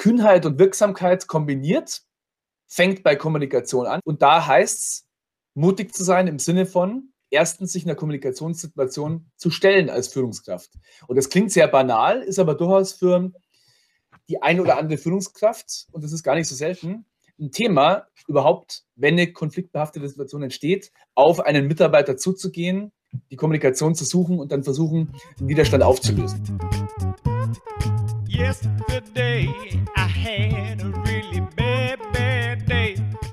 Kühnheit und Wirksamkeit kombiniert, fängt bei Kommunikation an. Und da heißt es, mutig zu sein im Sinne von, erstens sich in der Kommunikationssituation zu stellen als Führungskraft. Und das klingt sehr banal, ist aber durchaus für die eine oder andere Führungskraft, und das ist gar nicht so selten, ein Thema, überhaupt, wenn eine konfliktbehaftete Situation entsteht, auf einen Mitarbeiter zuzugehen, die Kommunikation zu suchen und dann versuchen, den Widerstand aufzulösen. Yesterday I had a really bad.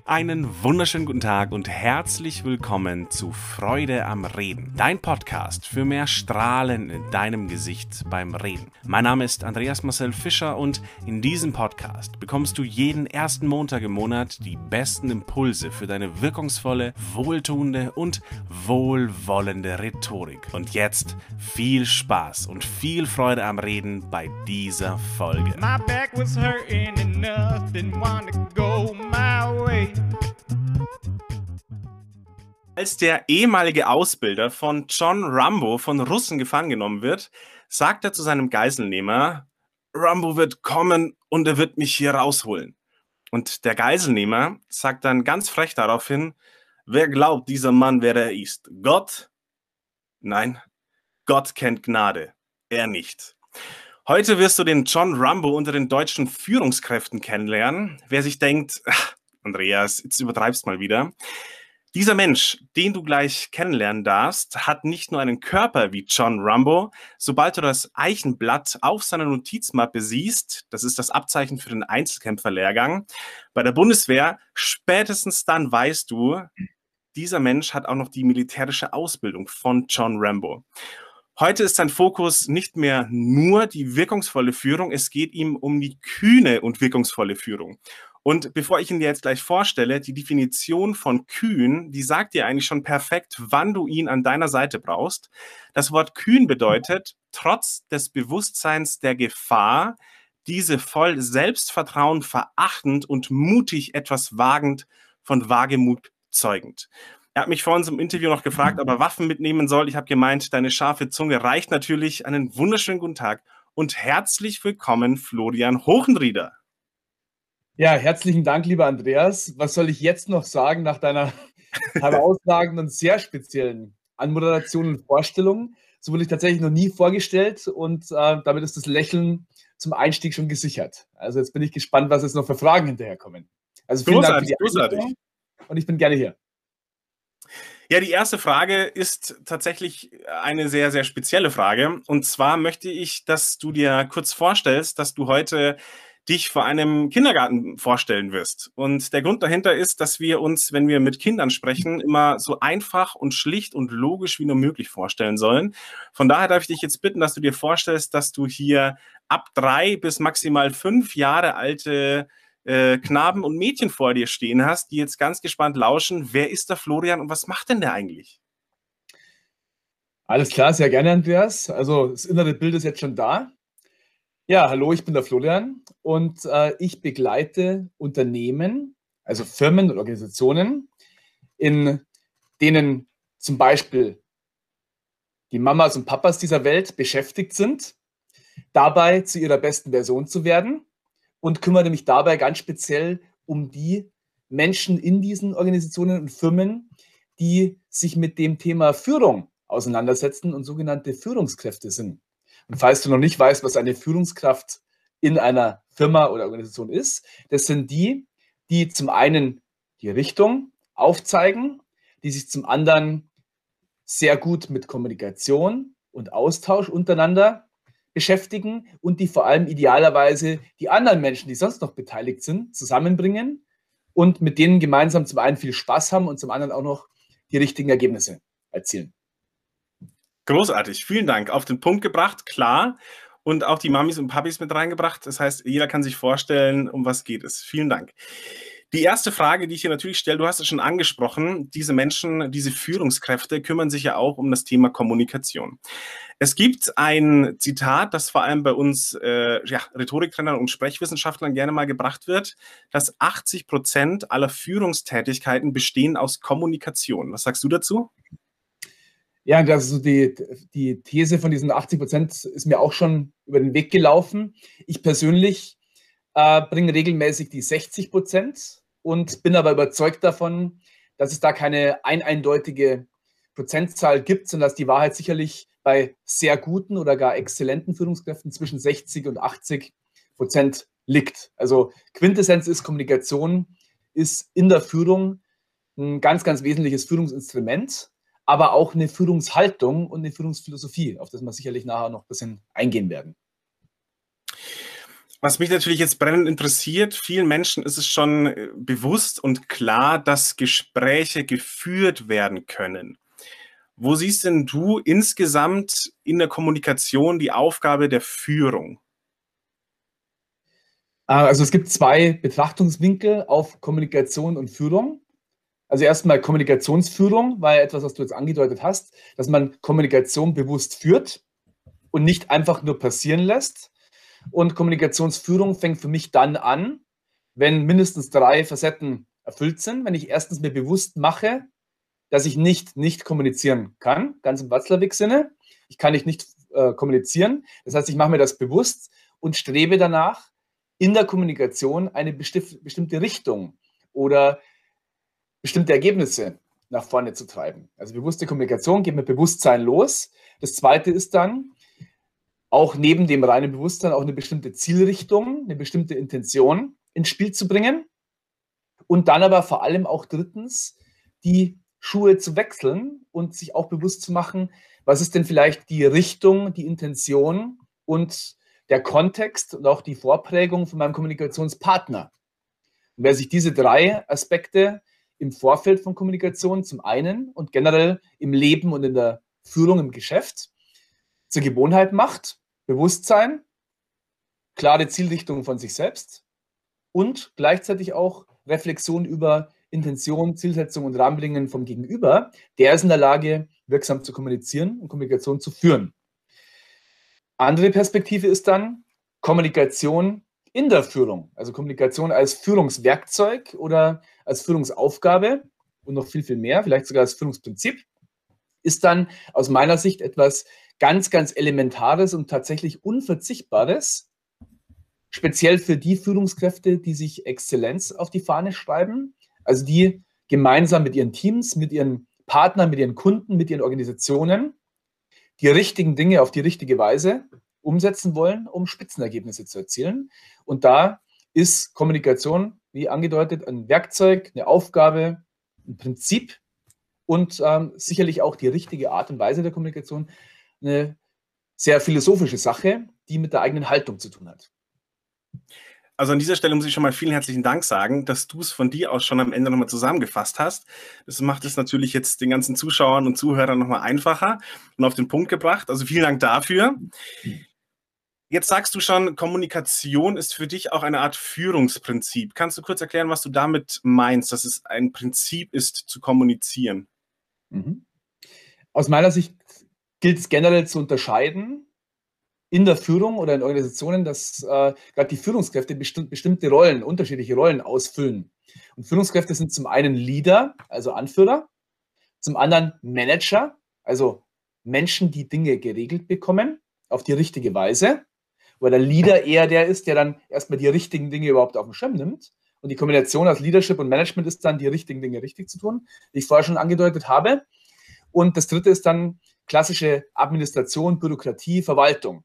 Einen wunderschönen guten Tag und herzlich willkommen zu Freude am Reden, dein Podcast für mehr Strahlen in deinem Gesicht beim Reden. Mein Name ist Andreas Marcel Fischer und in diesem Podcast bekommst du jeden ersten Montag im Monat die besten Impulse für deine wirkungsvolle, wohltuende und wohlwollende Rhetorik. Und jetzt viel Spaß und viel Freude am Reden bei dieser Folge. My back was hurting enough, didn't want to go my way. Als der ehemalige Ausbilder von John Rambo von Russen gefangen genommen wird, sagt er zu seinem Geiselnehmer, Rambo wird kommen und er wird mich hier rausholen. Und der Geiselnehmer sagt dann ganz frech daraufhin, wer glaubt, dieser Mann, wer er ist? Gott? Nein, Gott kennt Gnade, er nicht. Heute wirst du den John Rambo unter den deutschen Führungskräften kennenlernen. Wer sich denkt, ach, Andreas, jetzt übertreibst mal wieder. Dieser Mensch, den du gleich kennenlernen darfst, hat nicht nur einen Körper wie John Rambo. Sobald du das Eichenblatt auf seiner Notizmappe siehst, das ist das Abzeichen für den Einzelkämpferlehrgang bei der Bundeswehr, spätestens dann weißt du, dieser Mensch hat auch noch die militärische Ausbildung von John Rambo. Heute ist sein Fokus nicht mehr nur die wirkungsvolle Führung, es geht ihm um die kühne und wirkungsvolle Führung. Und bevor ich ihn dir jetzt gleich vorstelle, die Definition von kühn, die sagt dir eigentlich schon perfekt, wann du ihn an deiner Seite brauchst. Das Wort kühn bedeutet, trotz des Bewusstseins der Gefahr, diese voll Selbstvertrauen verachtend und mutig etwas wagend von Wagemut zeugend. Er hat mich vor unserem Interview noch gefragt, ob er Waffen mitnehmen soll. Ich habe gemeint, deine scharfe Zunge reicht natürlich. Einen wunderschönen guten Tag und herzlich willkommen, Florian Hochenrieder. Ja, herzlichen Dank, lieber Andreas. Was soll ich jetzt noch sagen nach deiner herausragenden und sehr speziellen Anmoderation und Vorstellung? So wurde ich tatsächlich noch nie vorgestellt und äh, damit ist das Lächeln zum Einstieg schon gesichert. Also jetzt bin ich gespannt, was jetzt noch für Fragen hinterherkommen. Also vielen großartig, Dank für die großartig. und ich bin gerne hier. Ja, die erste Frage ist tatsächlich eine sehr, sehr spezielle Frage. Und zwar möchte ich, dass du dir kurz vorstellst, dass du heute dich vor einem Kindergarten vorstellen wirst. Und der Grund dahinter ist, dass wir uns, wenn wir mit Kindern sprechen, immer so einfach und schlicht und logisch wie nur möglich vorstellen sollen. Von daher darf ich dich jetzt bitten, dass du dir vorstellst, dass du hier ab drei bis maximal fünf Jahre alte äh, Knaben und Mädchen vor dir stehen hast, die jetzt ganz gespannt lauschen. Wer ist der Florian und was macht denn der eigentlich? Alles klar, sehr gerne, Andreas. Also das innere Bild ist jetzt schon da. Ja, hallo, ich bin der Florian und äh, ich begleite Unternehmen, also Firmen und Organisationen, in denen zum Beispiel die Mamas und Papas dieser Welt beschäftigt sind, dabei zu ihrer besten Version zu werden und kümmere mich dabei ganz speziell um die Menschen in diesen Organisationen und Firmen, die sich mit dem Thema Führung auseinandersetzen und sogenannte Führungskräfte sind. Und falls du noch nicht weißt, was eine Führungskraft in einer Firma oder Organisation ist, das sind die, die zum einen die Richtung aufzeigen, die sich zum anderen sehr gut mit Kommunikation und Austausch untereinander beschäftigen und die vor allem idealerweise die anderen Menschen, die sonst noch beteiligt sind, zusammenbringen und mit denen gemeinsam zum einen viel Spaß haben und zum anderen auch noch die richtigen Ergebnisse erzielen. Großartig, vielen Dank. Auf den Punkt gebracht, klar. Und auch die Mamis und Papis mit reingebracht. Das heißt, jeder kann sich vorstellen, um was geht es. Vielen Dank. Die erste Frage, die ich hier natürlich stelle, du hast es schon angesprochen, diese Menschen, diese Führungskräfte kümmern sich ja auch um das Thema Kommunikation. Es gibt ein Zitat, das vor allem bei uns äh, ja, Rhetoriktrainern und Sprechwissenschaftlern gerne mal gebracht wird, dass 80 Prozent aller Führungstätigkeiten bestehen aus Kommunikation. Was sagst du dazu? Ja, also die, die These von diesen 80 Prozent ist mir auch schon über den Weg gelaufen. Ich persönlich äh, bringe regelmäßig die 60 Prozent und bin aber überzeugt davon, dass es da keine ein eindeutige Prozentzahl gibt, sondern dass die Wahrheit sicherlich bei sehr guten oder gar exzellenten Führungskräften zwischen 60 und 80 Prozent liegt. Also Quintessenz ist, Kommunikation ist in der Führung ein ganz, ganz wesentliches Führungsinstrument, aber auch eine Führungshaltung und eine Führungsphilosophie, auf das wir sicherlich nachher noch ein bisschen eingehen werden. Was mich natürlich jetzt brennend interessiert, vielen Menschen ist es schon äh, bewusst und klar, dass Gespräche geführt werden können. Wo siehst denn du insgesamt in der Kommunikation die Aufgabe der Führung? Ah, also es gibt zwei Betrachtungswinkel auf Kommunikation und Führung. Also erstmal Kommunikationsführung, weil etwas, was du jetzt angedeutet hast, dass man Kommunikation bewusst führt und nicht einfach nur passieren lässt. Und Kommunikationsführung fängt für mich dann an, wenn mindestens drei Facetten erfüllt sind. Wenn ich erstens mir bewusst mache, dass ich nicht nicht kommunizieren kann, ganz im Watzlawick-Sinne. Ich kann nicht nicht äh, kommunizieren. Das heißt, ich mache mir das bewusst und strebe danach, in der Kommunikation eine bestimmte Richtung oder bestimmte Ergebnisse nach vorne zu treiben. Also bewusste Kommunikation geht mit Bewusstsein los. Das zweite ist dann, auch neben dem reinen Bewusstsein auch eine bestimmte Zielrichtung, eine bestimmte Intention ins Spiel zu bringen. Und dann aber vor allem auch drittens, die Schuhe zu wechseln und sich auch bewusst zu machen, was ist denn vielleicht die Richtung, die Intention und der Kontext und auch die Vorprägung von meinem Kommunikationspartner. Und wer sich diese drei Aspekte im Vorfeld von Kommunikation zum einen und generell im Leben und in der Führung im Geschäft zur Gewohnheit macht, Bewusstsein, klare Zielrichtung von sich selbst und gleichzeitig auch Reflexion über Intention, Zielsetzung und Rahmenbedingungen vom Gegenüber, der ist in der Lage, wirksam zu kommunizieren und Kommunikation zu führen. Andere Perspektive ist dann Kommunikation in der Führung, also Kommunikation als Führungswerkzeug oder als Führungsaufgabe und noch viel, viel mehr, vielleicht sogar als Führungsprinzip, ist dann aus meiner Sicht etwas ganz, ganz Elementares und tatsächlich Unverzichtbares, speziell für die Führungskräfte, die sich Exzellenz auf die Fahne schreiben, also die gemeinsam mit ihren Teams, mit ihren Partnern, mit ihren Kunden, mit ihren Organisationen die richtigen Dinge auf die richtige Weise umsetzen wollen, um Spitzenergebnisse zu erzielen. Und da ist Kommunikation, wie angedeutet, ein Werkzeug, eine Aufgabe, ein Prinzip und ähm, sicherlich auch die richtige Art und Weise der Kommunikation eine sehr philosophische Sache, die mit der eigenen Haltung zu tun hat. Also an dieser Stelle muss ich schon mal vielen herzlichen Dank sagen, dass du es von dir aus schon am Ende nochmal zusammengefasst hast. Das macht es natürlich jetzt den ganzen Zuschauern und Zuhörern nochmal einfacher und auf den Punkt gebracht. Also vielen Dank dafür. Jetzt sagst du schon, Kommunikation ist für dich auch eine Art Führungsprinzip. Kannst du kurz erklären, was du damit meinst, dass es ein Prinzip ist, zu kommunizieren? Mhm. Aus meiner Sicht gilt es generell zu unterscheiden in der Führung oder in Organisationen, dass äh, gerade die Führungskräfte besti bestimmte Rollen, unterschiedliche Rollen ausfüllen. Und Führungskräfte sind zum einen Leader, also Anführer, zum anderen Manager, also Menschen, die Dinge geregelt bekommen auf die richtige Weise, wo der Leader eher der ist, der dann erstmal die richtigen Dinge überhaupt auf den Schirm nimmt. Und die Kombination aus Leadership und Management ist dann, die richtigen Dinge richtig zu tun, wie ich vorher schon angedeutet habe. Und das dritte ist dann klassische Administration, Bürokratie, Verwaltung.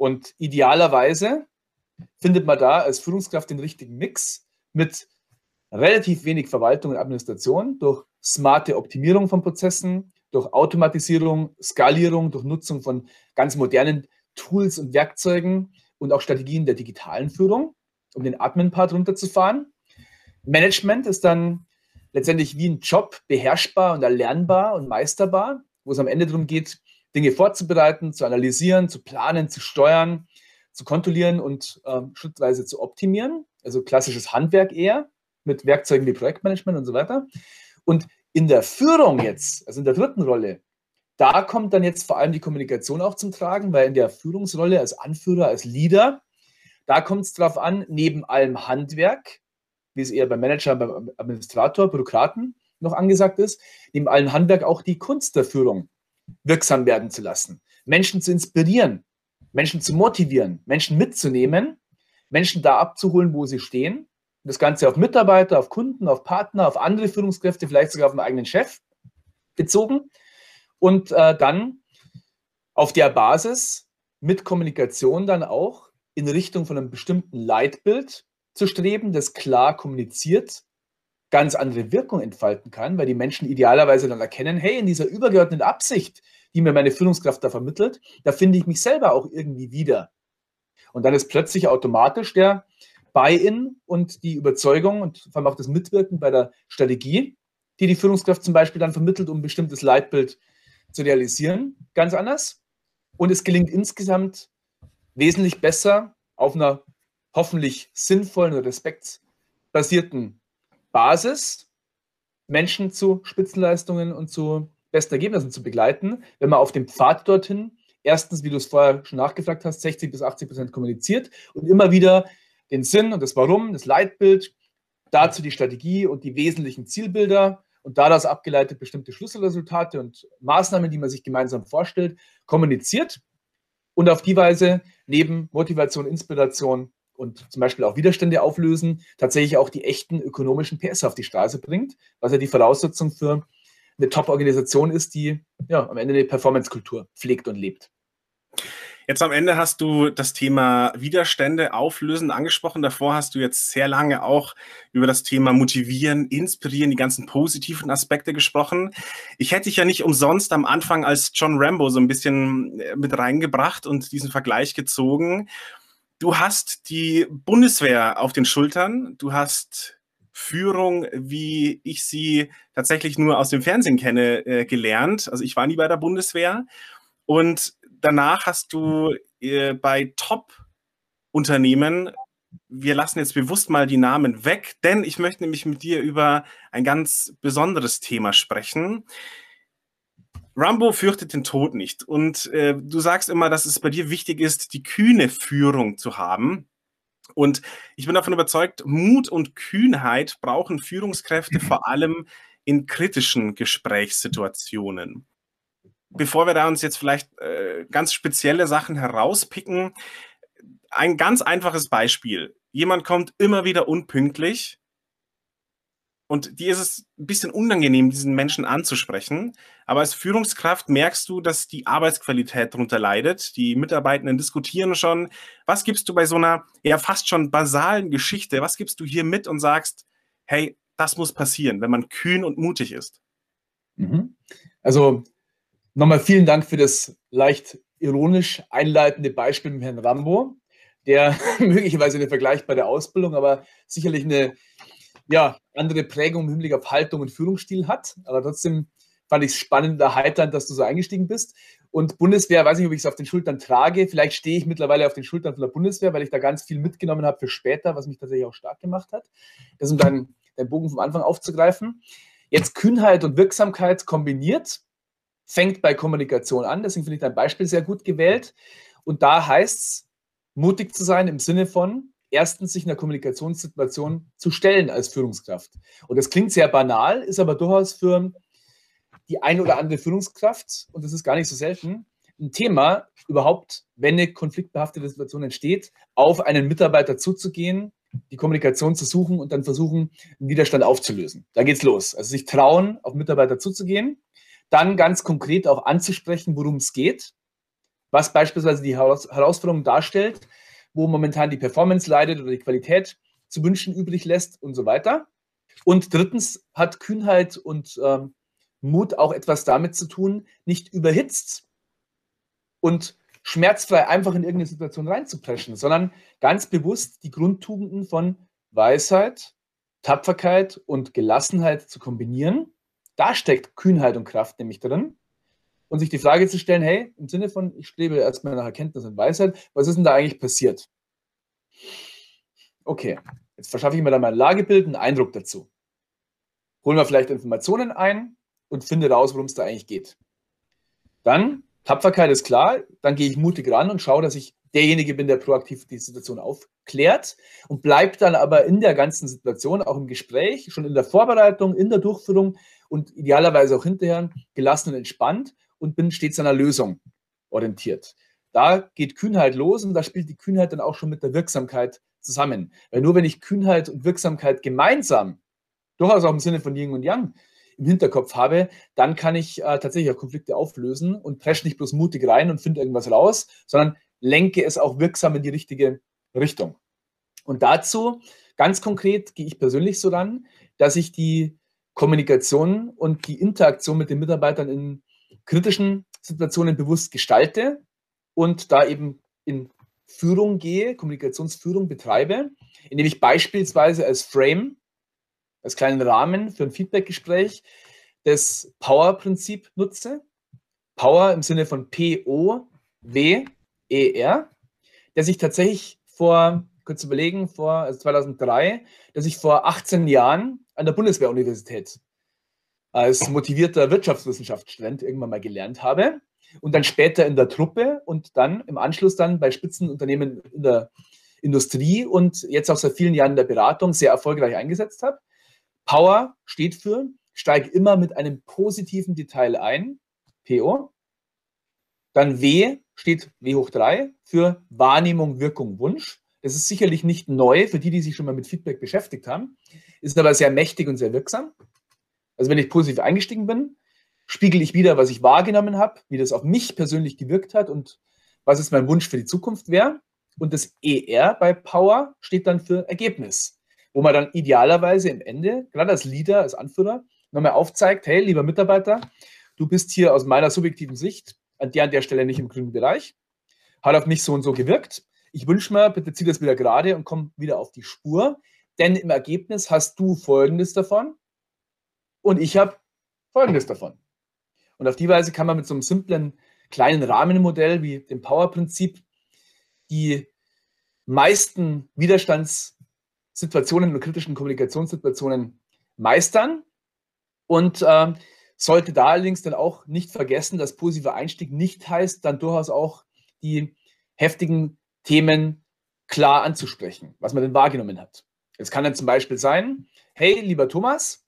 Und idealerweise findet man da als Führungskraft den richtigen Mix mit relativ wenig Verwaltung und Administration durch smarte Optimierung von Prozessen, durch Automatisierung, Skalierung, durch Nutzung von ganz modernen Tools und Werkzeugen und auch Strategien der digitalen Führung, um den Admin-Part runterzufahren. Management ist dann letztendlich wie ein Job beherrschbar und erlernbar und meisterbar, wo es am Ende darum geht, Dinge vorzubereiten, zu analysieren, zu planen, zu steuern, zu kontrollieren und ähm, schrittweise zu optimieren. Also klassisches Handwerk eher mit Werkzeugen wie Projektmanagement und so weiter. Und in der Führung jetzt, also in der dritten Rolle, da kommt dann jetzt vor allem die Kommunikation auch zum Tragen, weil in der Führungsrolle als Anführer, als Leader, da kommt es darauf an, neben allem Handwerk, wie es eher beim Manager, beim Administrator, Bürokraten noch angesagt ist, neben allem Handwerk auch die Kunst der Führung wirksam werden zu lassen, Menschen zu inspirieren, Menschen zu motivieren, Menschen mitzunehmen, Menschen da abzuholen, wo sie stehen. Das Ganze auf Mitarbeiter, auf Kunden, auf Partner, auf andere Führungskräfte, vielleicht sogar auf den eigenen Chef bezogen. Und äh, dann auf der Basis mit Kommunikation dann auch in Richtung von einem bestimmten Leitbild zu streben, das klar kommuniziert, ganz andere Wirkung entfalten kann, weil die Menschen idealerweise dann erkennen, hey, in dieser übergeordneten Absicht, die mir meine Führungskraft da vermittelt, da finde ich mich selber auch irgendwie wieder. Und dann ist plötzlich automatisch der Buy-in und die Überzeugung und vor allem auch das Mitwirken bei der Strategie, die die Führungskraft zum Beispiel dann vermittelt, um ein bestimmtes Leitbild zu realisieren, ganz anders. Und es gelingt insgesamt wesentlich besser auf einer hoffentlich sinnvollen und respektbasierten Basis, Menschen zu Spitzenleistungen und zu besten Ergebnissen zu begleiten, wenn man auf dem Pfad dorthin erstens, wie du es vorher schon nachgefragt hast, 60 bis 80 Prozent kommuniziert und immer wieder den Sinn und das Warum, das Leitbild, dazu die Strategie und die wesentlichen Zielbilder und daraus abgeleitet bestimmte Schlüsselresultate und Maßnahmen, die man sich gemeinsam vorstellt, kommuniziert und auf die Weise neben Motivation, Inspiration und zum Beispiel auch Widerstände auflösen, tatsächlich auch die echten ökonomischen PS auf die Straße bringt, was ja die Voraussetzung für eine Top-Organisation ist, die ja am Ende eine Performance-Kultur pflegt und lebt. Jetzt am Ende hast du das Thema Widerstände auflösen angesprochen. Davor hast du jetzt sehr lange auch über das Thema Motivieren, Inspirieren, die ganzen positiven Aspekte gesprochen. Ich hätte dich ja nicht umsonst am Anfang als John Rambo so ein bisschen äh, mit reingebracht und diesen Vergleich gezogen. Du hast die Bundeswehr auf den Schultern. Du hast Führung, wie ich sie tatsächlich nur aus dem Fernsehen kenne, äh, gelernt. Also ich war nie bei der Bundeswehr. Und danach hast du äh, bei Top-Unternehmen, wir lassen jetzt bewusst mal die Namen weg, denn ich möchte nämlich mit dir über ein ganz besonderes Thema sprechen. Rambo fürchtet den Tod nicht. Und äh, du sagst immer, dass es bei dir wichtig ist, die kühne Führung zu haben. Und ich bin davon überzeugt, Mut und Kühnheit brauchen Führungskräfte vor allem in kritischen Gesprächssituationen. Bevor wir da uns jetzt vielleicht äh, ganz spezielle Sachen herauspicken, ein ganz einfaches Beispiel. Jemand kommt immer wieder unpünktlich und dir ist es ein bisschen unangenehm, diesen Menschen anzusprechen. Aber als Führungskraft merkst du, dass die Arbeitsqualität darunter leidet. Die Mitarbeitenden diskutieren schon. Was gibst du bei so einer ja fast schon basalen Geschichte? Was gibst du hier mit und sagst, hey, das muss passieren, wenn man kühn und mutig ist? Mhm. Also nochmal vielen Dank für das leicht ironisch einleitende Beispiel mit Herrn Rambo, der möglicherweise eine vergleichbare Ausbildung, aber sicherlich eine ja, andere Prägung im Hinblick auf Haltung und Führungsstil hat. Aber trotzdem fand ich es spannend, erheiternd, dass du so eingestiegen bist. Und Bundeswehr, weiß nicht, ob ich es auf den Schultern trage. Vielleicht stehe ich mittlerweile auf den Schultern von der Bundeswehr, weil ich da ganz viel mitgenommen habe für später, was mich tatsächlich auch stark gemacht hat. Das um deinen, deinen Bogen vom Anfang aufzugreifen. Jetzt Kühnheit und Wirksamkeit kombiniert, fängt bei Kommunikation an. Deswegen finde ich dein Beispiel sehr gut gewählt. Und da heißt es, mutig zu sein im Sinne von, erstens sich in der Kommunikationssituation zu stellen als Führungskraft. Und das klingt sehr banal, ist aber durchaus für die eine oder andere Führungskraft, und das ist gar nicht so selten, ein Thema, überhaupt, wenn eine konfliktbehaftete Situation entsteht, auf einen Mitarbeiter zuzugehen, die Kommunikation zu suchen und dann versuchen, einen Widerstand aufzulösen. Da geht's los. Also sich trauen, auf Mitarbeiter zuzugehen, dann ganz konkret auch anzusprechen, worum es geht, was beispielsweise die Herausforderung darstellt, wo momentan die Performance leidet oder die Qualität zu wünschen übrig lässt und so weiter. Und drittens hat Kühnheit und ähm, Mut auch etwas damit zu tun, nicht überhitzt und schmerzfrei einfach in irgendeine Situation reinzupreschen, sondern ganz bewusst die Grundtugenden von Weisheit, Tapferkeit und Gelassenheit zu kombinieren. Da steckt Kühnheit und Kraft nämlich drin und sich die Frage zu stellen, hey, im Sinne von, ich strebe erstmal nach Erkenntnis und Weisheit, was ist denn da eigentlich passiert? Okay, jetzt verschaffe ich mir da mein Lagebild, einen Eindruck dazu. Holen wir vielleicht Informationen ein und finde raus, worum es da eigentlich geht. Dann, Tapferkeit ist klar, dann gehe ich mutig ran und schaue, dass ich derjenige bin, der proaktiv die Situation aufklärt und bleibe dann aber in der ganzen Situation, auch im Gespräch, schon in der Vorbereitung, in der Durchführung und idealerweise auch hinterher gelassen und entspannt und bin stets an der Lösung orientiert. Da geht Kühnheit los und da spielt die Kühnheit dann auch schon mit der Wirksamkeit zusammen. Weil nur wenn ich Kühnheit und Wirksamkeit gemeinsam, durchaus auch im Sinne von Yin und Yang, im Hinterkopf habe, dann kann ich äh, tatsächlich auch Konflikte auflösen und presche nicht bloß mutig rein und finde irgendwas raus, sondern lenke es auch wirksam in die richtige Richtung. Und dazu, ganz konkret, gehe ich persönlich so ran, dass ich die Kommunikation und die Interaktion mit den Mitarbeitern in kritischen Situationen bewusst gestalte und da eben in Führung gehe, Kommunikationsführung betreibe, indem ich beispielsweise als Frame, als kleinen Rahmen für ein Feedbackgespräch das Power-Prinzip nutze. Power im Sinne von P-O-W-E-R, der sich tatsächlich vor, kurz überlegen, vor also 2003, dass ich vor 18 Jahren an der Bundeswehruniversität als motivierter Wirtschaftswissenschaftsstudent irgendwann mal gelernt habe und dann später in der Truppe und dann im Anschluss dann bei Spitzenunternehmen in der Industrie und jetzt auch seit vielen Jahren in der Beratung sehr erfolgreich eingesetzt habe. Power steht für, steige immer mit einem positiven Detail ein, PO. Dann W steht W hoch 3 für Wahrnehmung, Wirkung, Wunsch. Das ist sicherlich nicht neu für die, die sich schon mal mit Feedback beschäftigt haben, ist aber sehr mächtig und sehr wirksam. Also wenn ich positiv eingestiegen bin, spiegel ich wieder, was ich wahrgenommen habe, wie das auf mich persönlich gewirkt hat und was jetzt mein Wunsch für die Zukunft wäre. Und das ER bei Power steht dann für Ergebnis, wo man dann idealerweise im Ende, gerade als Leader, als Anführer, nochmal aufzeigt, hey, lieber Mitarbeiter, du bist hier aus meiner subjektiven Sicht an der an der Stelle nicht im grünen Bereich, hat auf mich so und so gewirkt. Ich wünsche mir, bitte zieh das wieder gerade und komm wieder auf die Spur, denn im Ergebnis hast du Folgendes davon und ich habe Folgendes davon. Und auf die Weise kann man mit so einem simplen kleinen Rahmenmodell wie dem Power-Prinzip die meisten Widerstandssituationen und kritischen Kommunikationssituationen meistern und äh, sollte da allerdings dann auch nicht vergessen, dass positiver Einstieg nicht heißt, dann durchaus auch die heftigen Themen klar anzusprechen, was man denn wahrgenommen hat. Es kann dann zum Beispiel sein, hey, lieber Thomas,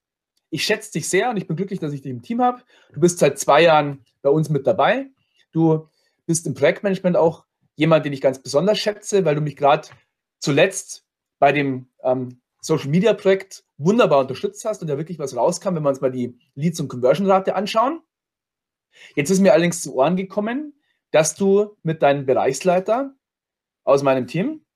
ich schätze dich sehr und ich bin glücklich, dass ich dich im Team habe. Du bist seit zwei Jahren bei uns mit dabei. Du bist im Projektmanagement auch jemand, den ich ganz besonders schätze, weil du mich gerade zuletzt bei dem ähm, Social Media Projekt wunderbar unterstützt hast und da wirklich was rauskam, wenn wir uns mal die Leads- und Conversion-Rate anschauen. Jetzt ist mir allerdings zu Ohren gekommen, dass du mit deinem Bereichsleiter aus meinem Team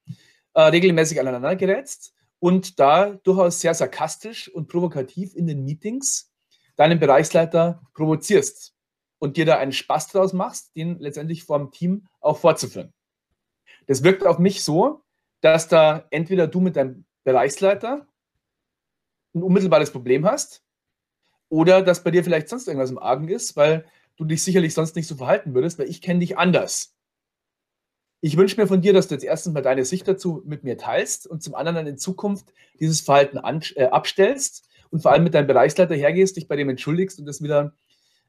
äh, regelmäßig aneinander gerätst und da durchaus sehr sarkastisch und provokativ in den Meetings deinen Bereichsleiter provozierst und dir da einen Spaß draus machst, den letztendlich vom Team auch fortzuführen. Das wirkt auf mich so, dass da entweder du mit deinem Bereichsleiter ein unmittelbares Problem hast oder dass bei dir vielleicht sonst irgendwas im Argen ist, weil du dich sicherlich sonst nicht so verhalten würdest, weil ich kenne dich anders. Ich wünsche mir von dir, dass du jetzt erstens mal deine Sicht dazu mit mir teilst und zum anderen dann in Zukunft dieses Verhalten an, äh, abstellst und vor allem mit deinem Bereichsleiter hergehst, dich bei dem entschuldigst und das wieder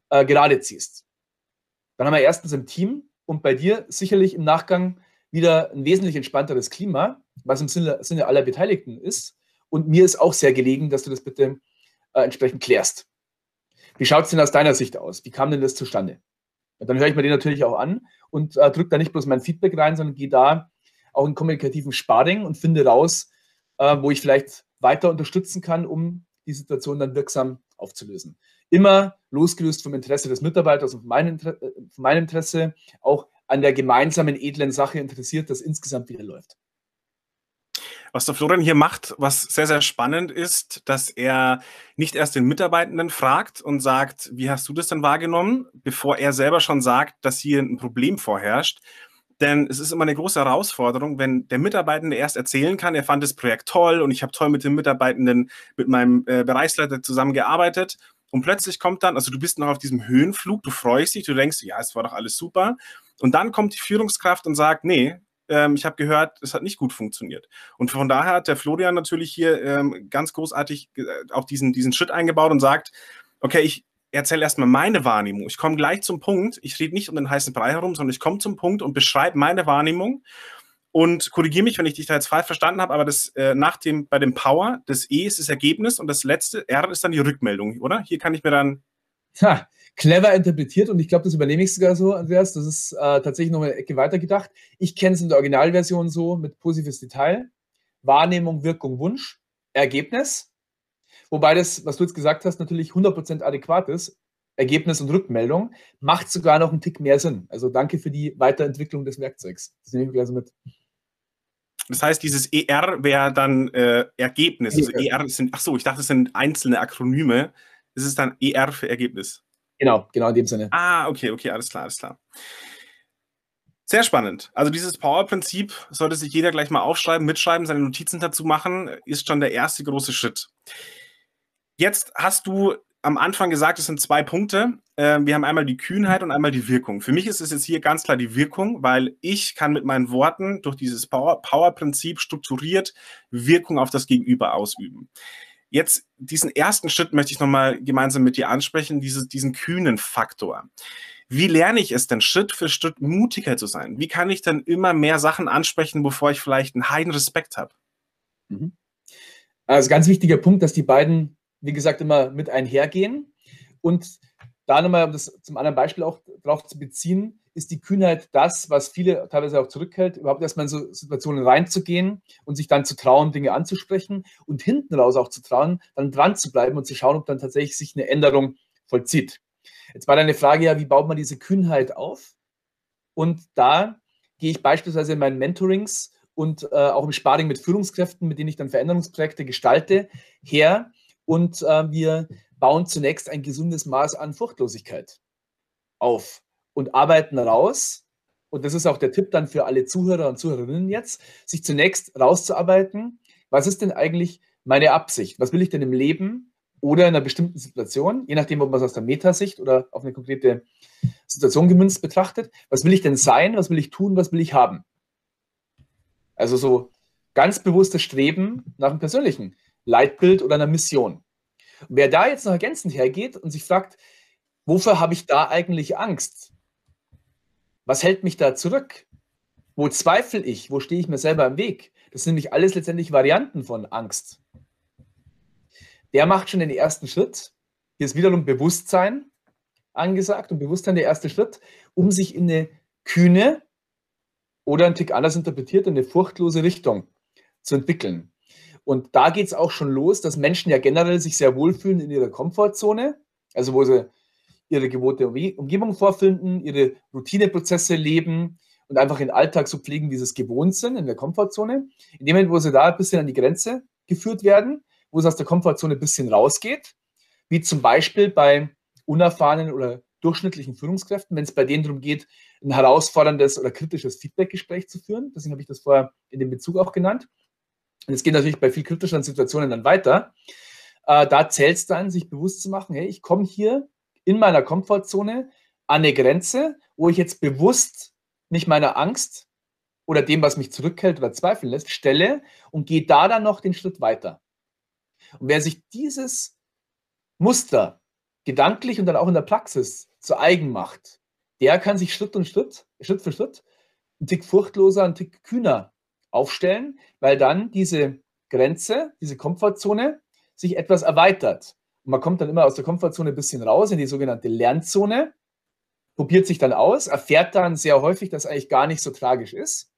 äh, gerade ziehst. Dann haben wir erstens im Team und bei dir sicherlich im Nachgang wieder ein wesentlich entspannteres Klima, was im Sinne, Sinne aller Beteiligten ist. Und mir ist auch sehr gelegen, dass du das bitte äh, entsprechend klärst. Wie schaut es denn aus deiner Sicht aus? Wie kam denn das zustande? Dann höre ich mir den natürlich auch an und äh, drücke da nicht bloß mein Feedback rein, sondern gehe da auch in kommunikativen Sparring und finde raus, äh, wo ich vielleicht weiter unterstützen kann, um die Situation dann wirksam aufzulösen. Immer losgelöst vom Interesse des Mitarbeiters und von meinem, Inter äh, von meinem Interesse, auch an der gemeinsamen edlen Sache interessiert, dass insgesamt wieder läuft. Was der Florian hier macht, was sehr, sehr spannend ist, dass er nicht erst den Mitarbeitenden fragt und sagt, wie hast du das denn wahrgenommen, bevor er selber schon sagt, dass hier ein Problem vorherrscht. Denn es ist immer eine große Herausforderung, wenn der Mitarbeitende erst erzählen kann, er fand das Projekt toll und ich habe toll mit den Mitarbeitenden, mit meinem äh, Bereichsleiter zusammengearbeitet. Und plötzlich kommt dann, also du bist noch auf diesem Höhenflug, du freust dich, du denkst, ja, es war doch alles super. Und dann kommt die Führungskraft und sagt, nee, ähm, ich habe gehört, es hat nicht gut funktioniert. Und von daher hat der Florian natürlich hier ähm, ganz großartig äh, auch diesen, diesen Schritt eingebaut und sagt, okay, ich erzähle erstmal meine Wahrnehmung. Ich komme gleich zum Punkt. Ich rede nicht um den heißen Brei herum, sondern ich komme zum Punkt und beschreibe meine Wahrnehmung und korrigiere mich, wenn ich dich da jetzt falsch verstanden habe, aber das äh, nach dem, bei dem Power, das E ist das Ergebnis und das letzte R ist dann die Rückmeldung, oder? Hier kann ich mir dann. Ha, clever interpretiert und ich glaube, das übernehme ich sogar so, Andreas. Das ist äh, tatsächlich noch eine Ecke weiter gedacht. Ich kenne es in der Originalversion so mit positives Detail. Wahrnehmung, Wirkung, Wunsch, Ergebnis. Wobei das, was du jetzt gesagt hast, natürlich 100% adäquat ist. Ergebnis und Rückmeldung macht sogar noch einen Tick mehr Sinn. Also danke für die Weiterentwicklung des Werkzeugs. Das nehme ich gleich so mit. Das heißt, dieses ER wäre dann äh, Ergebnis. Also ER sind, ach so, ich dachte, es sind einzelne Akronyme. Das ist dann ER für Ergebnis. Genau, genau in dem Sinne. Ah, okay, okay, alles klar, alles klar. Sehr spannend. Also dieses Power-Prinzip sollte sich jeder gleich mal aufschreiben, mitschreiben, seine Notizen dazu machen, ist schon der erste große Schritt. Jetzt hast du am Anfang gesagt, es sind zwei Punkte. Äh, wir haben einmal die Kühnheit und einmal die Wirkung. Für mich ist es jetzt hier ganz klar die Wirkung, weil ich kann mit meinen Worten durch dieses Power-Prinzip strukturiert Wirkung auf das Gegenüber ausüben. Jetzt diesen ersten Schritt möchte ich nochmal gemeinsam mit dir ansprechen, dieses, diesen kühnen Faktor. Wie lerne ich es denn Schritt für Schritt mutiger zu sein? Wie kann ich dann immer mehr Sachen ansprechen, bevor ich vielleicht einen heiden Respekt habe? Mhm. Also ganz wichtiger Punkt, dass die beiden, wie gesagt, immer mit einhergehen. Und da nochmal, um das zum anderen Beispiel auch darauf zu beziehen, ist die Kühnheit das, was viele teilweise auch zurückhält, überhaupt erstmal in so Situationen reinzugehen und sich dann zu trauen, Dinge anzusprechen und hinten raus auch zu trauen, dann dran zu bleiben und zu schauen, ob dann tatsächlich sich eine Änderung vollzieht. Jetzt war deine Frage ja, wie baut man diese Kühnheit auf? Und da gehe ich beispielsweise in meinen Mentorings und äh, auch im Sparring mit Führungskräften, mit denen ich dann Veränderungsprojekte gestalte, her und äh, wir bauen zunächst ein gesundes Maß an Furchtlosigkeit auf und arbeiten raus. Und das ist auch der Tipp dann für alle Zuhörer und Zuhörerinnen jetzt, sich zunächst rauszuarbeiten. Was ist denn eigentlich meine Absicht? Was will ich denn im Leben oder in einer bestimmten Situation, je nachdem, ob man es aus der Metasicht oder auf eine konkrete Situation gemünzt betrachtet, was will ich denn sein, was will ich tun, was will ich haben? Also so ganz bewusstes Streben nach einem persönlichen Leitbild oder einer Mission. Und wer da jetzt noch ergänzend hergeht und sich fragt, wofür habe ich da eigentlich Angst? Was hält mich da zurück? Wo zweifle ich? Wo stehe ich mir selber im Weg? Das sind nämlich alles letztendlich Varianten von Angst der macht schon den ersten Schritt. Hier ist wiederum Bewusstsein angesagt und Bewusstsein der erste Schritt, um sich in eine kühne oder ein Tick anders interpretiert, in eine furchtlose Richtung zu entwickeln. Und da geht es auch schon los, dass Menschen ja generell sich sehr wohlfühlen in ihrer Komfortzone, also wo sie ihre gewohnte Umgebung vorfinden, ihre Routineprozesse leben und einfach den Alltag so pflegen, wie sie es gewohnt sind, in der Komfortzone. In dem Moment, wo sie da ein bisschen an die Grenze geführt werden, wo es aus der Komfortzone ein bisschen rausgeht, wie zum Beispiel bei unerfahrenen oder durchschnittlichen Führungskräften, wenn es bei denen darum geht, ein herausforderndes oder kritisches Feedbackgespräch zu führen. Deswegen habe ich das vorher in dem Bezug auch genannt. Und es geht natürlich bei viel kritischeren Situationen dann weiter. Äh, da zählt es dann, sich bewusst zu machen, hey, ich komme hier in meiner Komfortzone an eine Grenze, wo ich jetzt bewusst mich meiner Angst oder dem, was mich zurückhält oder zweifeln lässt, stelle und gehe da dann noch den Schritt weiter. Und wer sich dieses Muster gedanklich und dann auch in der Praxis zu eigen macht, der kann sich Schritt und Schritt, Schritt für Schritt, ein Tick furchtloser, ein Tick kühner aufstellen, weil dann diese Grenze, diese Komfortzone sich etwas erweitert. Und man kommt dann immer aus der Komfortzone ein bisschen raus in die sogenannte Lernzone, probiert sich dann aus, erfährt dann sehr häufig, dass eigentlich gar nicht so tragisch ist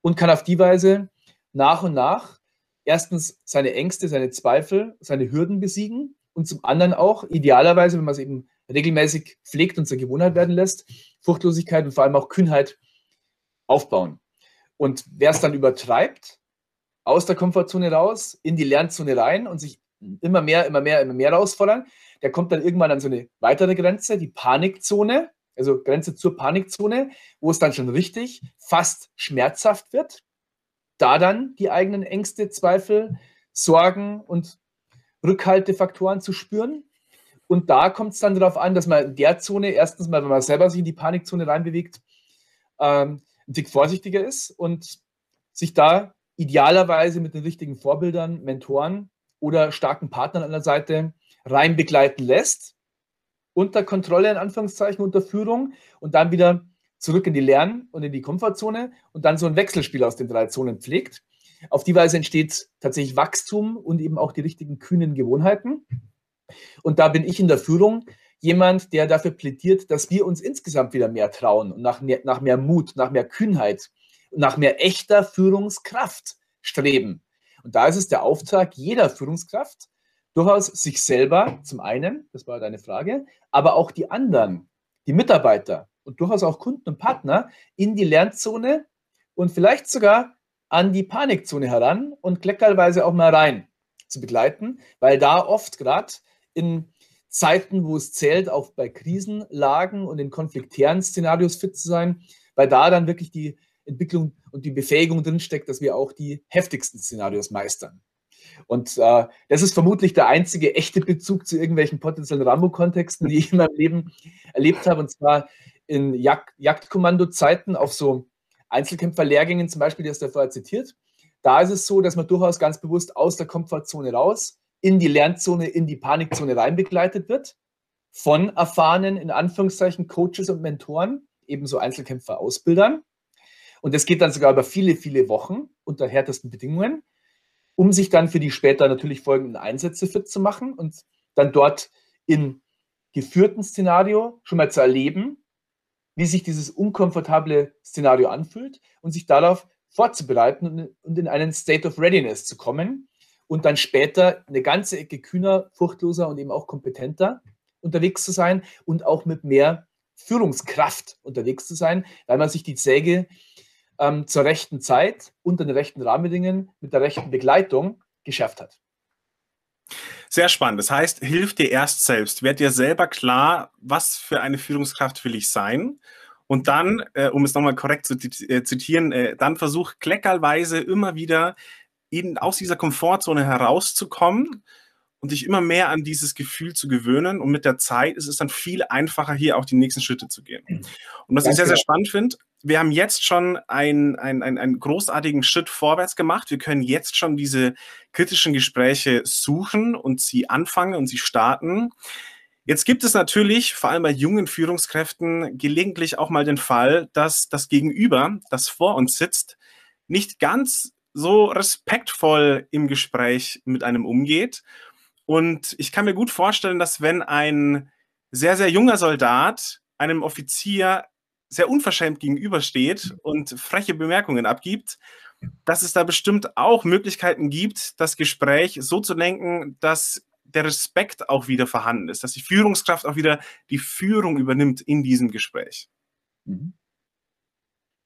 und kann auf die Weise nach und nach erstens seine Ängste, seine Zweifel, seine Hürden besiegen und zum anderen auch idealerweise, wenn man es eben regelmäßig pflegt und zur Gewohnheit werden lässt, Furchtlosigkeit und vor allem auch Kühnheit aufbauen. Und wer es dann übertreibt, aus der Komfortzone raus, in die Lernzone rein und sich immer mehr, immer mehr, immer mehr herausfordern, der kommt dann irgendwann an so eine weitere Grenze, die Panikzone, also Grenze zur Panikzone, wo es dann schon richtig fast schmerzhaft wird da dann die eigenen Ängste, Zweifel, Sorgen und Rückhaltefaktoren zu spüren. Und da kommt es dann darauf an, dass man in der Zone, erstens mal, wenn man selber sich in die Panikzone reinbewegt, ähm, ein Tick vorsichtiger ist und sich da idealerweise mit den richtigen Vorbildern, Mentoren oder starken Partnern an der Seite rein begleiten lässt, unter Kontrolle in Anführungszeichen, unter Führung und dann wieder zurück in die Lern- und in die Komfortzone und dann so ein Wechselspiel aus den drei Zonen pflegt. Auf die Weise entsteht tatsächlich Wachstum und eben auch die richtigen kühnen Gewohnheiten. Und da bin ich in der Führung jemand, der dafür plädiert, dass wir uns insgesamt wieder mehr trauen und nach mehr, nach mehr Mut, nach mehr Kühnheit nach mehr echter Führungskraft streben. Und da ist es der Auftrag jeder Führungskraft, durchaus sich selber zum einen, das war deine Frage, aber auch die anderen, die Mitarbeiter und durchaus auch Kunden und Partner in die Lernzone und vielleicht sogar an die Panikzone heran und kleckerweise auch mal rein zu begleiten, weil da oft gerade in Zeiten, wo es zählt, auch bei Krisenlagen und in konfliktären Szenarios fit zu sein, weil da dann wirklich die Entwicklung und die Befähigung drinsteckt, dass wir auch die heftigsten Szenarios meistern. Und äh, das ist vermutlich der einzige echte Bezug zu irgendwelchen potenziellen Rambo-Kontexten, die ich in meinem Leben erlebt habe. Und zwar in Jagd Jagdkommando-Zeiten auf so Einzelkämpfer-Lehrgängen zum Beispiel, die hast du vorher zitiert. Da ist es so, dass man durchaus ganz bewusst aus der Komfortzone raus, in die Lernzone, in die Panikzone rein begleitet wird. Von erfahrenen, in Anführungszeichen, Coaches und Mentoren, ebenso Einzelkämpfer-Ausbildern. Und das geht dann sogar über viele, viele Wochen unter härtesten Bedingungen, um sich dann für die später natürlich folgenden Einsätze fit zu machen und dann dort in geführten Szenario schon mal zu erleben, wie sich dieses unkomfortable Szenario anfühlt und sich darauf vorzubereiten und in einen State of Readiness zu kommen und dann später eine ganze Ecke kühner, furchtloser und eben auch kompetenter unterwegs zu sein und auch mit mehr Führungskraft unterwegs zu sein, weil man sich die Säge ähm, zur rechten Zeit, unter den rechten Rahmenbedingungen, mit der rechten Begleitung geschafft hat. Sehr spannend. Das heißt, hilf dir erst selbst. Werd dir selber klar, was für eine Führungskraft will ich sein. Und dann, äh, um es nochmal korrekt zu äh, zitieren, äh, dann versuch kleckerweise immer wieder in, aus dieser Komfortzone herauszukommen und dich immer mehr an dieses Gefühl zu gewöhnen. Und mit der Zeit ist es dann viel einfacher, hier auch die nächsten Schritte zu gehen. Mhm. Und was Danke. ich sehr, sehr spannend finde, wir haben jetzt schon einen, einen, einen großartigen Schritt vorwärts gemacht. Wir können jetzt schon diese kritischen Gespräche suchen und sie anfangen und sie starten. Jetzt gibt es natürlich, vor allem bei jungen Führungskräften, gelegentlich auch mal den Fall, dass das Gegenüber, das vor uns sitzt, nicht ganz so respektvoll im Gespräch mit einem umgeht. Und ich kann mir gut vorstellen, dass wenn ein sehr, sehr junger Soldat einem Offizier sehr unverschämt gegenübersteht und freche Bemerkungen abgibt, dass es da bestimmt auch Möglichkeiten gibt, das Gespräch so zu lenken, dass der Respekt auch wieder vorhanden ist, dass die Führungskraft auch wieder die Führung übernimmt in diesem Gespräch. Mhm.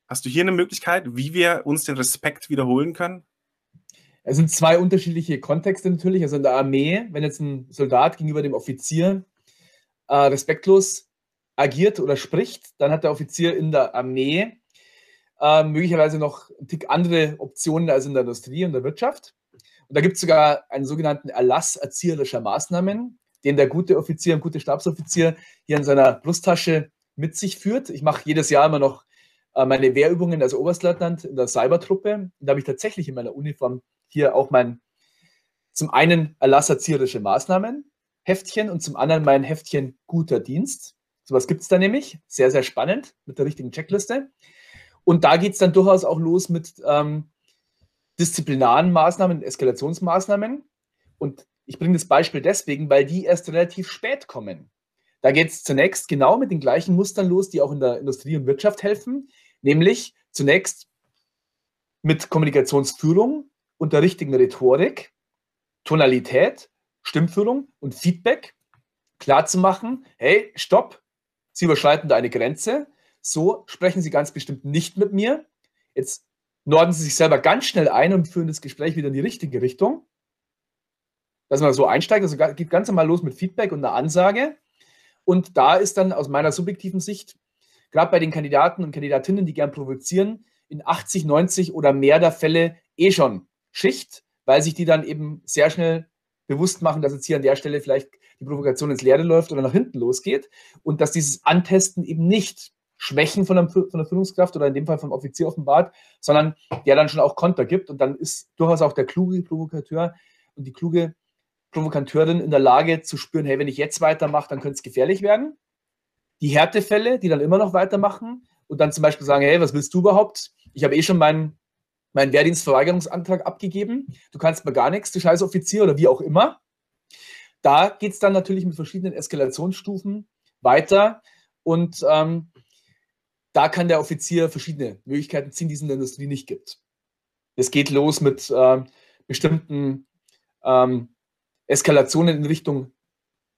Hast du hier eine Möglichkeit, wie wir uns den Respekt wiederholen können? Es sind zwei unterschiedliche Kontexte natürlich. Also in der Armee, wenn jetzt ein Soldat gegenüber dem Offizier äh, respektlos agiert oder spricht, dann hat der Offizier in der Armee äh, möglicherweise noch ein Tick andere Optionen als in der Industrie und der Wirtschaft. Und da gibt es sogar einen sogenannten Erlass erzieherischer Maßnahmen, den der gute Offizier und gute Stabsoffizier hier in seiner Brusttasche mit sich führt. Ich mache jedes Jahr immer noch äh, meine Wehrübungen als Oberstleutnant in der Cybertruppe. Da habe ich tatsächlich in meiner Uniform hier auch mein zum einen Erlass erzieherische Maßnahmen Heftchen und zum anderen mein Heftchen guter Dienst. Sowas gibt es da nämlich. Sehr, sehr spannend mit der richtigen Checkliste. Und da geht es dann durchaus auch los mit ähm, disziplinaren Maßnahmen, Eskalationsmaßnahmen. Und ich bringe das Beispiel deswegen, weil die erst relativ spät kommen. Da geht es zunächst genau mit den gleichen Mustern los, die auch in der Industrie und Wirtschaft helfen, nämlich zunächst mit Kommunikationsführung und der richtigen Rhetorik, Tonalität, Stimmführung und Feedback klar zu machen, hey, stopp, Sie überschreiten da eine Grenze. So sprechen Sie ganz bestimmt nicht mit mir. Jetzt norden Sie sich selber ganz schnell ein und führen das Gespräch wieder in die richtige Richtung. Dass man so einsteigt, also geht ganz normal los mit Feedback und einer Ansage. Und da ist dann aus meiner subjektiven Sicht, gerade bei den Kandidaten und Kandidatinnen, die gern provozieren, in 80, 90 oder mehr der Fälle eh schon Schicht, weil sich die dann eben sehr schnell bewusst machen, dass jetzt hier an der Stelle vielleicht die Provokation ins Leere läuft oder nach hinten losgeht und dass dieses Antesten eben nicht Schwächen von, einem, von der Führungskraft oder in dem Fall vom Offizier offenbart, sondern der dann schon auch Konter gibt und dann ist durchaus auch der kluge Provokateur und die kluge Provokateurin in der Lage zu spüren, hey, wenn ich jetzt weitermache, dann könnte es gefährlich werden. Die Härtefälle, die dann immer noch weitermachen und dann zum Beispiel sagen, hey, was willst du überhaupt? Ich habe eh schon meinen meinen Wehrdienstverweigerungsantrag abgegeben. Du kannst mir gar nichts, du scheiß Offizier oder wie auch immer. Da geht es dann natürlich mit verschiedenen Eskalationsstufen weiter und ähm, da kann der Offizier verschiedene Möglichkeiten ziehen, die es in der Industrie nicht gibt. Es geht los mit äh, bestimmten ähm, Eskalationen in Richtung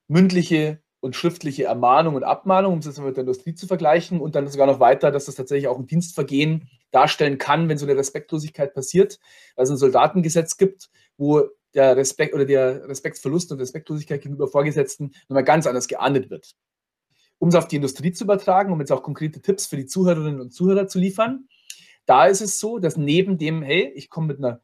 mündliche und schriftliche Ermahnung und Abmahnung, um es jetzt mit der Industrie zu vergleichen und dann sogar noch weiter, dass das tatsächlich auch ein Dienstvergehen darstellen kann, wenn so eine Respektlosigkeit passiert, weil es ein Soldatengesetz gibt, wo der Respekt oder der Respektsverlust und Respektlosigkeit gegenüber Vorgesetzten nochmal ganz anders geahndet wird. Um es auf die Industrie zu übertragen, um jetzt auch konkrete Tipps für die Zuhörerinnen und Zuhörer zu liefern, da ist es so, dass neben dem, hey, ich komme mit einer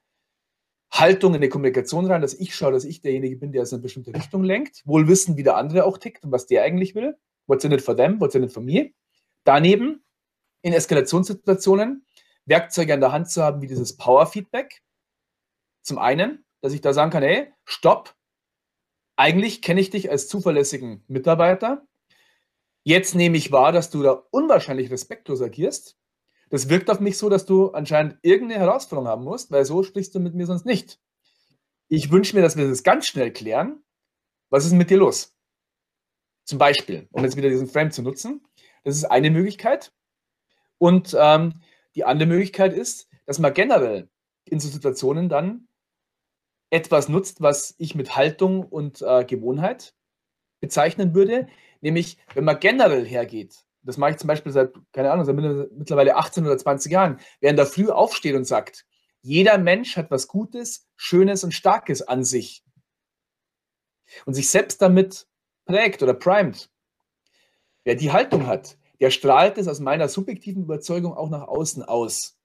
Haltung in die Kommunikation rein, dass ich schaue, dass ich derjenige bin, der es in eine bestimmte Richtung lenkt, wohl wissen, wie der andere auch tickt und was der eigentlich will. What's in it for them, what's in it for me. Daneben in Eskalationssituationen Werkzeuge an der Hand zu haben, wie dieses Power-Feedback. Zum einen, dass ich da sagen kann, hey, stopp, eigentlich kenne ich dich als zuverlässigen Mitarbeiter. Jetzt nehme ich wahr, dass du da unwahrscheinlich respektlos agierst. Das wirkt auf mich so, dass du anscheinend irgendeine Herausforderung haben musst, weil so sprichst du mit mir sonst nicht. Ich wünsche mir, dass wir das ganz schnell klären. Was ist mit dir los? Zum Beispiel, um jetzt wieder diesen Frame zu nutzen. Das ist eine Möglichkeit. Und ähm, die andere Möglichkeit ist, dass man generell in so Situationen dann etwas nutzt, was ich mit Haltung und äh, Gewohnheit bezeichnen würde. Nämlich, wenn man generell hergeht das mache ich zum Beispiel seit, keine Ahnung, seit mittlerweile 18 oder 20 Jahren, in der Früh aufsteht und sagt, jeder Mensch hat was Gutes, Schönes und Starkes an sich und sich selbst damit prägt oder primet. Wer die Haltung hat, der strahlt es aus meiner subjektiven Überzeugung auch nach außen aus.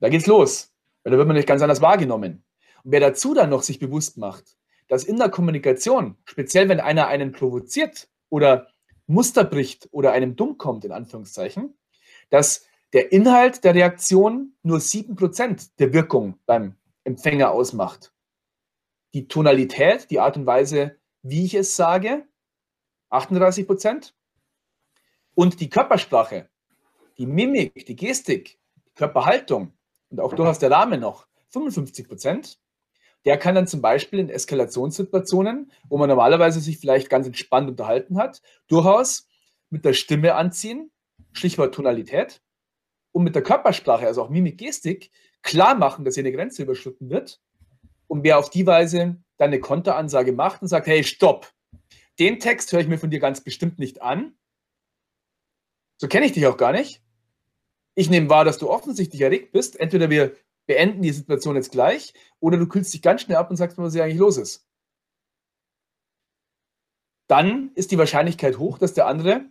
Da geht's los, weil da wird man nicht ganz anders wahrgenommen. Und wer dazu dann noch sich bewusst macht, dass in der Kommunikation, speziell wenn einer einen provoziert oder Muster bricht oder einem dumm kommt, in Anführungszeichen, dass der Inhalt der Reaktion nur 7% der Wirkung beim Empfänger ausmacht. Die Tonalität, die Art und Weise, wie ich es sage, 38%. Und die Körpersprache, die Mimik, die Gestik, die Körperhaltung und auch durchaus der Rahmen noch 55% der kann dann zum Beispiel in Eskalationssituationen, wo man normalerweise sich vielleicht ganz entspannt unterhalten hat, durchaus mit der Stimme anziehen, Stichwort Tonalität, und mit der Körpersprache, also auch Mimik, Gestik, klar machen, dass hier eine Grenze überschritten wird. Und wer auf die Weise dann eine Konteransage macht und sagt, hey, stopp, den Text höre ich mir von dir ganz bestimmt nicht an. So kenne ich dich auch gar nicht. Ich nehme wahr, dass du offensichtlich erregt bist. Entweder wir beenden die Situation jetzt gleich oder du kühlst dich ganz schnell ab und sagst mir, was hier eigentlich los ist. Dann ist die Wahrscheinlichkeit hoch, dass der andere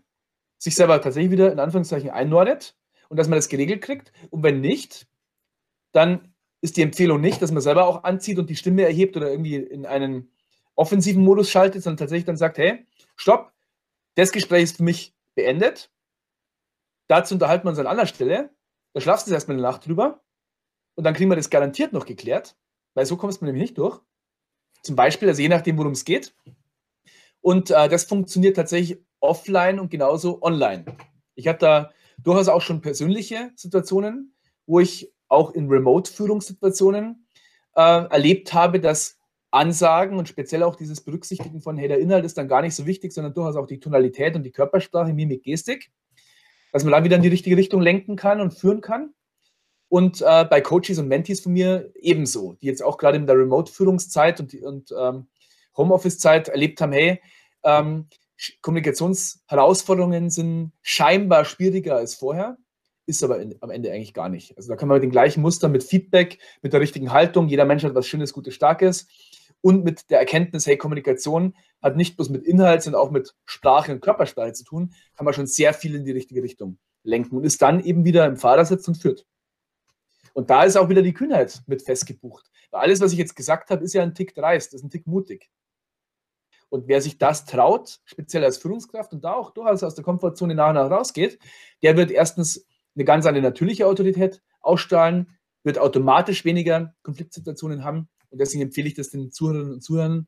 sich selber tatsächlich wieder in Anführungszeichen einnordet und dass man das geregelt kriegt. Und wenn nicht, dann ist die Empfehlung nicht, dass man selber auch anzieht und die Stimme erhebt oder irgendwie in einen offensiven Modus schaltet, sondern tatsächlich dann sagt, hey, stopp, das Gespräch ist für mich beendet. Dazu unterhalten wir uns an anderer Stelle. Da schlafst du erstmal eine Nacht drüber und dann kriegen wir das garantiert noch geklärt, weil so kommst du nämlich nicht durch. Zum Beispiel, also je nachdem, worum es geht. Und äh, das funktioniert tatsächlich offline und genauso online. Ich habe da durchaus auch schon persönliche Situationen, wo ich auch in Remote-Führungssituationen äh, erlebt habe, dass Ansagen und speziell auch dieses Berücksichtigen von, hey, der Inhalt ist dann gar nicht so wichtig, sondern durchaus auch die Tonalität und die Körpersprache, Mimik, Gestik, dass man da wieder in die richtige Richtung lenken kann und führen kann. Und äh, bei Coaches und Mentees von mir ebenso, die jetzt auch gerade in der Remote-Führungszeit und, und ähm, Homeoffice-Zeit erlebt haben, hey, ähm, Kommunikationsherausforderungen sind scheinbar schwieriger als vorher, ist aber in, am Ende eigentlich gar nicht. Also da kann man mit den gleichen Mustern, mit Feedback, mit der richtigen Haltung, jeder Mensch hat was Schönes, Gutes, Starkes und mit der Erkenntnis, hey, Kommunikation hat nicht bloß mit Inhalt, sondern auch mit Sprache und Körpersprache zu tun, kann man schon sehr viel in die richtige Richtung lenken und ist dann eben wieder im Fahrersitz und führt. Und da ist auch wieder die Kühnheit mit festgebucht. Weil alles, was ich jetzt gesagt habe, ist ja ein Tick dreist, ist ein Tick mutig. Und wer sich das traut, speziell als Führungskraft und da auch durchaus aus der Komfortzone nach und nach rausgeht, der wird erstens eine ganz andere natürliche Autorität ausstrahlen, wird automatisch weniger Konfliktsituationen haben. Und deswegen empfehle ich das den Zuhörern und Zuhörern,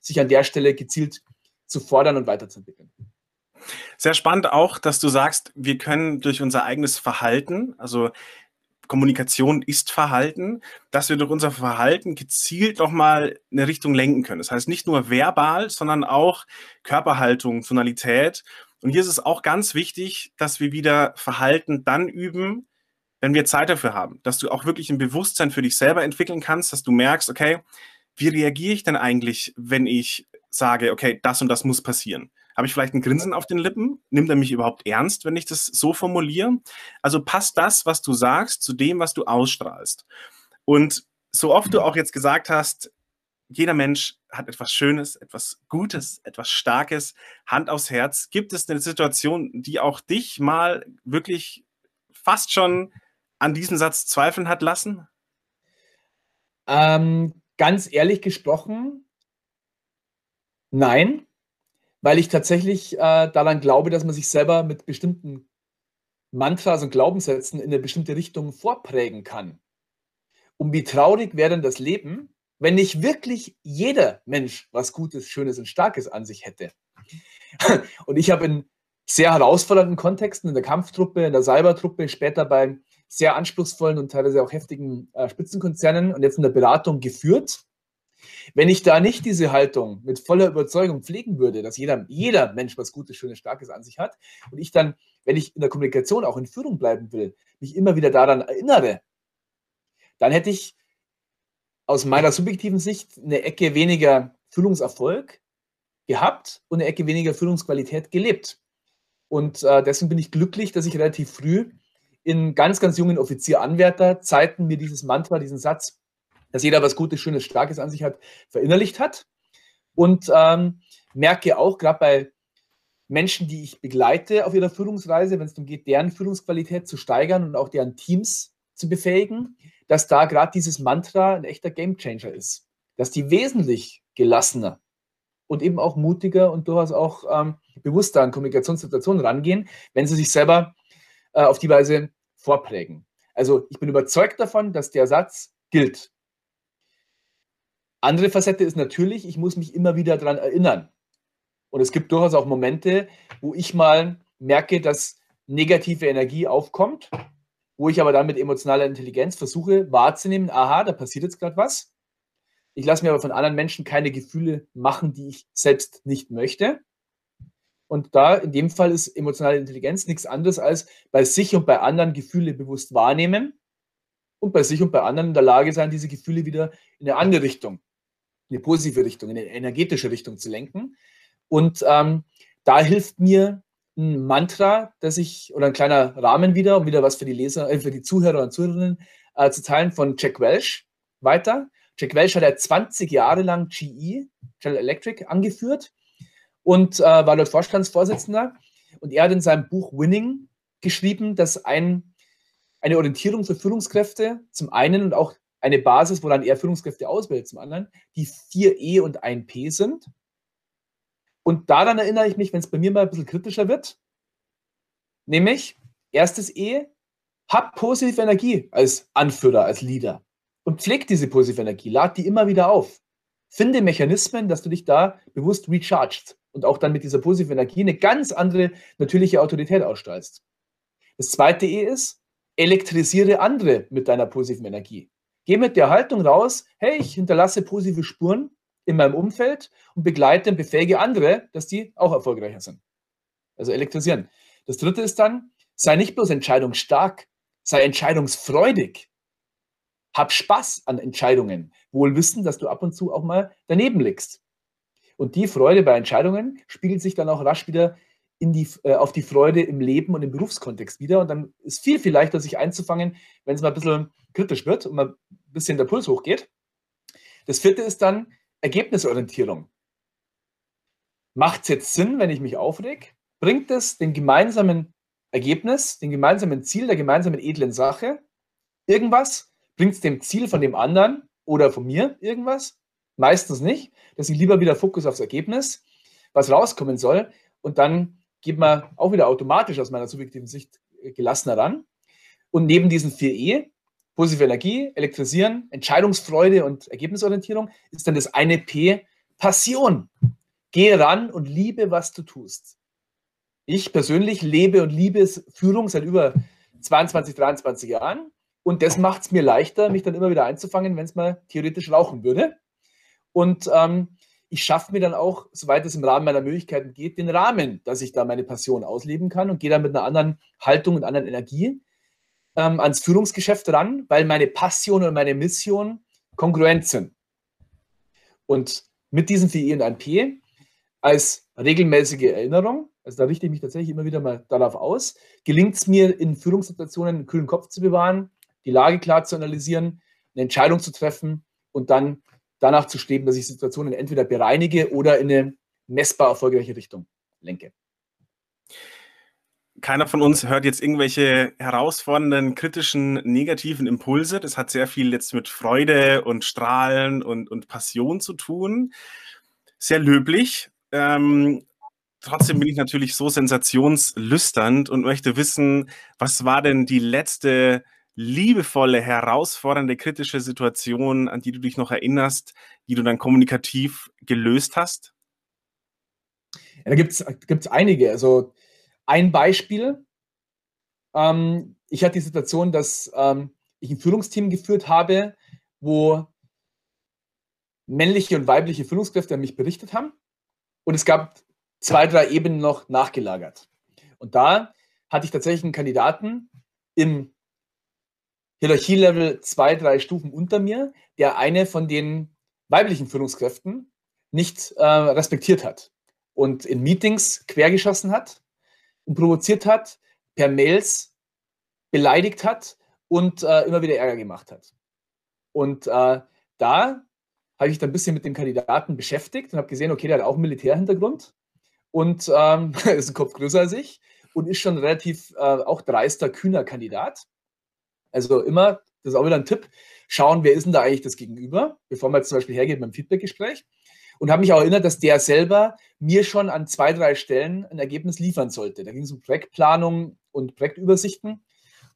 sich an der Stelle gezielt zu fordern und weiterzuentwickeln. Sehr spannend auch, dass du sagst, wir können durch unser eigenes Verhalten, also Kommunikation ist Verhalten, dass wir durch unser Verhalten gezielt nochmal eine Richtung lenken können. Das heißt nicht nur verbal, sondern auch Körperhaltung, Tonalität. Und hier ist es auch ganz wichtig, dass wir wieder Verhalten dann üben, wenn wir Zeit dafür haben, dass du auch wirklich ein Bewusstsein für dich selber entwickeln kannst, dass du merkst, okay, wie reagiere ich denn eigentlich, wenn ich sage, okay, das und das muss passieren? Habe ich vielleicht ein Grinsen auf den Lippen? Nimmt er mich überhaupt ernst, wenn ich das so formuliere? Also passt das, was du sagst, zu dem, was du ausstrahlst. Und so oft du auch jetzt gesagt hast, jeder Mensch hat etwas Schönes, etwas Gutes, etwas Starkes, Hand aufs Herz. Gibt es eine Situation, die auch dich mal wirklich fast schon an diesem Satz zweifeln hat lassen? Ähm, ganz ehrlich gesprochen, nein, weil ich tatsächlich äh, daran glaube, dass man sich selber mit bestimmten Mantras und Glaubenssätzen in eine bestimmte Richtung vorprägen kann. Und wie traurig wäre denn das Leben, wenn nicht wirklich jeder Mensch was Gutes, Schönes und Starkes an sich hätte. Und ich habe in sehr herausfordernden Kontexten, in der Kampftruppe, in der Cybertruppe, später bei sehr anspruchsvollen und teilweise auch heftigen äh, Spitzenkonzernen und jetzt in der Beratung geführt. Wenn ich da nicht diese Haltung mit voller Überzeugung pflegen würde, dass jeder, jeder Mensch was Gutes, Schönes, Starkes an sich hat und ich dann, wenn ich in der Kommunikation auch in Führung bleiben will, mich immer wieder daran erinnere, dann hätte ich aus meiner subjektiven Sicht eine Ecke weniger Führungserfolg gehabt und eine Ecke weniger Führungsqualität gelebt. Und äh, deswegen bin ich glücklich, dass ich relativ früh in ganz, ganz jungen Offizieranwärterzeiten mir dieses Mantra, diesen Satz, dass jeder was Gutes, Schönes, Starkes an sich hat, verinnerlicht hat. Und ähm, merke auch, gerade bei Menschen, die ich begleite auf ihrer Führungsreise, wenn es darum geht, deren Führungsqualität zu steigern und auch deren Teams zu befähigen, dass da gerade dieses Mantra ein echter Gamechanger ist. Dass die wesentlich gelassener und eben auch mutiger und durchaus auch ähm, bewusster an Kommunikationssituationen rangehen, wenn sie sich selber äh, auf die Weise vorprägen. Also ich bin überzeugt davon, dass der Satz gilt. Andere Facette ist natürlich, ich muss mich immer wieder daran erinnern. Und es gibt durchaus auch Momente, wo ich mal merke, dass negative Energie aufkommt wo ich aber dann mit emotionaler Intelligenz versuche wahrzunehmen, aha, da passiert jetzt gerade was. Ich lasse mir aber von anderen Menschen keine Gefühle machen, die ich selbst nicht möchte. Und da in dem Fall ist emotionale Intelligenz nichts anderes als bei sich und bei anderen Gefühle bewusst wahrnehmen und bei sich und bei anderen in der Lage sein, diese Gefühle wieder in eine andere Richtung, in eine positive Richtung, in eine energetische Richtung zu lenken. Und ähm, da hilft mir ein Mantra, das ich, oder ein kleiner Rahmen wieder, um wieder was für die Leser, äh, für die Zuhörer und Zuhörerinnen äh, zu teilen, von Jack Welch weiter. Jack Welch hat ja 20 Jahre lang GE, General Electric, angeführt und äh, war dort Vorstandsvorsitzender. Und er hat in seinem Buch Winning geschrieben, dass ein, eine Orientierung für Führungskräfte zum einen und auch eine Basis, woran er Führungskräfte ausbildet, zum anderen, die 4E und 1P sind. Und daran erinnere ich mich, wenn es bei mir mal ein bisschen kritischer wird, nämlich erstes E, hab positive Energie als Anführer, als Leader und pfleg diese positive Energie, lad die immer wieder auf. Finde Mechanismen, dass du dich da bewusst rechargst und auch dann mit dieser positiven Energie eine ganz andere natürliche Autorität ausstrahlst. Das zweite E ist, elektrisiere andere mit deiner positiven Energie. Geh mit der Haltung raus, hey, ich hinterlasse positive Spuren in meinem Umfeld und begleite und befähige andere, dass die auch erfolgreicher sind. Also elektrisieren. Das dritte ist dann, sei nicht bloß entscheidungsstark, sei entscheidungsfreudig. Hab Spaß an Entscheidungen, wohl wissen, dass du ab und zu auch mal daneben liegst. Und die Freude bei Entscheidungen spiegelt sich dann auch rasch wieder in die, äh, auf die Freude im Leben und im Berufskontext wieder. Und dann ist viel, viel leichter, sich einzufangen, wenn es mal ein bisschen kritisch wird und mal ein bisschen der Puls hochgeht. Das vierte ist dann, Ergebnisorientierung. Macht es jetzt Sinn, wenn ich mich aufreg? Bringt es den gemeinsamen Ergebnis, den gemeinsamen Ziel der gemeinsamen edlen Sache irgendwas? Bringt es dem Ziel von dem anderen oder von mir irgendwas? Meistens nicht. Dass ich lieber wieder Fokus aufs Ergebnis, was rauskommen soll. Und dann geht man auch wieder automatisch aus meiner subjektiven Sicht gelassener ran. Und neben diesen vier E Positive Energie, Elektrisieren, Entscheidungsfreude und Ergebnisorientierung ist dann das eine P, Passion. Gehe ran und liebe, was du tust. Ich persönlich lebe und liebe Führung seit über 22, 23 Jahren. Und das macht es mir leichter, mich dann immer wieder einzufangen, wenn es mal theoretisch rauchen würde. Und ähm, ich schaffe mir dann auch, soweit es im Rahmen meiner Möglichkeiten geht, den Rahmen, dass ich da meine Passion ausleben kann und gehe dann mit einer anderen Haltung und anderen Energie ähm, ans Führungsgeschäft ran, weil meine Passion und meine Mission kongruent sind. Und mit diesem 4i und 1P als regelmäßige Erinnerung, also da richte ich mich tatsächlich immer wieder mal darauf aus, gelingt es mir in Führungssituationen einen kühlen Kopf zu bewahren, die Lage klar zu analysieren, eine Entscheidung zu treffen und dann danach zu streben, dass ich Situationen entweder bereinige oder in eine messbar erfolgreiche Richtung lenke. Keiner von uns hört jetzt irgendwelche herausfordernden, kritischen, negativen Impulse. Das hat sehr viel jetzt mit Freude und Strahlen und, und Passion zu tun. Sehr löblich. Ähm, trotzdem bin ich natürlich so sensationslüsternd und möchte wissen, was war denn die letzte liebevolle, herausfordernde, kritische Situation, an die du dich noch erinnerst, die du dann kommunikativ gelöst hast? Ja, da gibt es einige. Also ein Beispiel. Ähm, ich hatte die Situation, dass ähm, ich ein Führungsteam geführt habe, wo männliche und weibliche Führungskräfte an mich berichtet haben. Und es gab zwei, drei Ebenen noch nachgelagert. Und da hatte ich tatsächlich einen Kandidaten im Hierarchielevel zwei, drei Stufen unter mir, der eine von den weiblichen Führungskräften nicht äh, respektiert hat und in Meetings quergeschossen hat und provoziert hat, per Mails beleidigt hat und äh, immer wieder Ärger gemacht hat. Und äh, da habe ich dann ein bisschen mit dem Kandidaten beschäftigt und habe gesehen, okay, der hat auch einen Militärhintergrund und ähm, ist ein Kopf größer als ich und ist schon relativ äh, auch dreister, kühner Kandidat. Also immer, das ist auch wieder ein Tipp, schauen, wer ist denn da eigentlich das Gegenüber, bevor man jetzt zum Beispiel hergeht beim Feedbackgespräch. Und habe mich auch erinnert, dass der selber mir schon an zwei, drei Stellen ein Ergebnis liefern sollte. Da ging es um Projektplanung und Projektübersichten.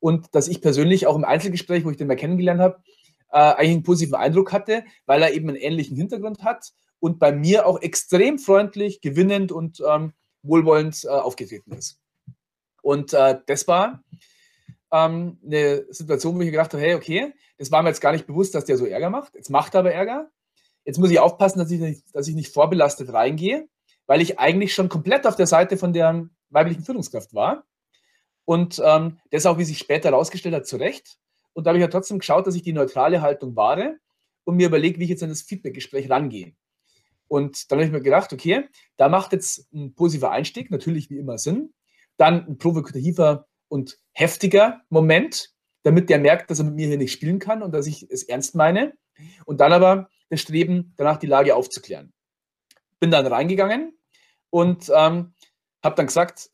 Und dass ich persönlich auch im Einzelgespräch, wo ich den mal kennengelernt habe, äh, eigentlich einen positiven Eindruck hatte, weil er eben einen ähnlichen Hintergrund hat und bei mir auch extrem freundlich, gewinnend und ähm, wohlwollend äh, aufgetreten ist. Und äh, das war ähm, eine Situation, wo ich gedacht habe, hey, okay, das war mir jetzt gar nicht bewusst, dass der so Ärger macht. Jetzt macht er aber Ärger. Jetzt muss ich aufpassen, dass ich nicht, dass ich nicht vorbelastet reingehe, weil ich eigentlich schon komplett auf der Seite von der weiblichen Führungskraft war. Und ähm, das auch, wie sich später herausgestellt hat, zu Recht. Und da habe ich ja trotzdem geschaut, dass ich die neutrale Haltung wahre und mir überlege, wie ich jetzt an das Feedbackgespräch rangehe. Und dann habe ich mir gedacht, okay, da macht jetzt ein positiver Einstieg natürlich wie immer Sinn. Dann ein provokativer und heftiger Moment, damit der merkt, dass er mit mir hier nicht spielen kann und dass ich es ernst meine. Und dann aber das Streben, danach die Lage aufzuklären. Bin dann reingegangen und ähm, habe dann gesagt,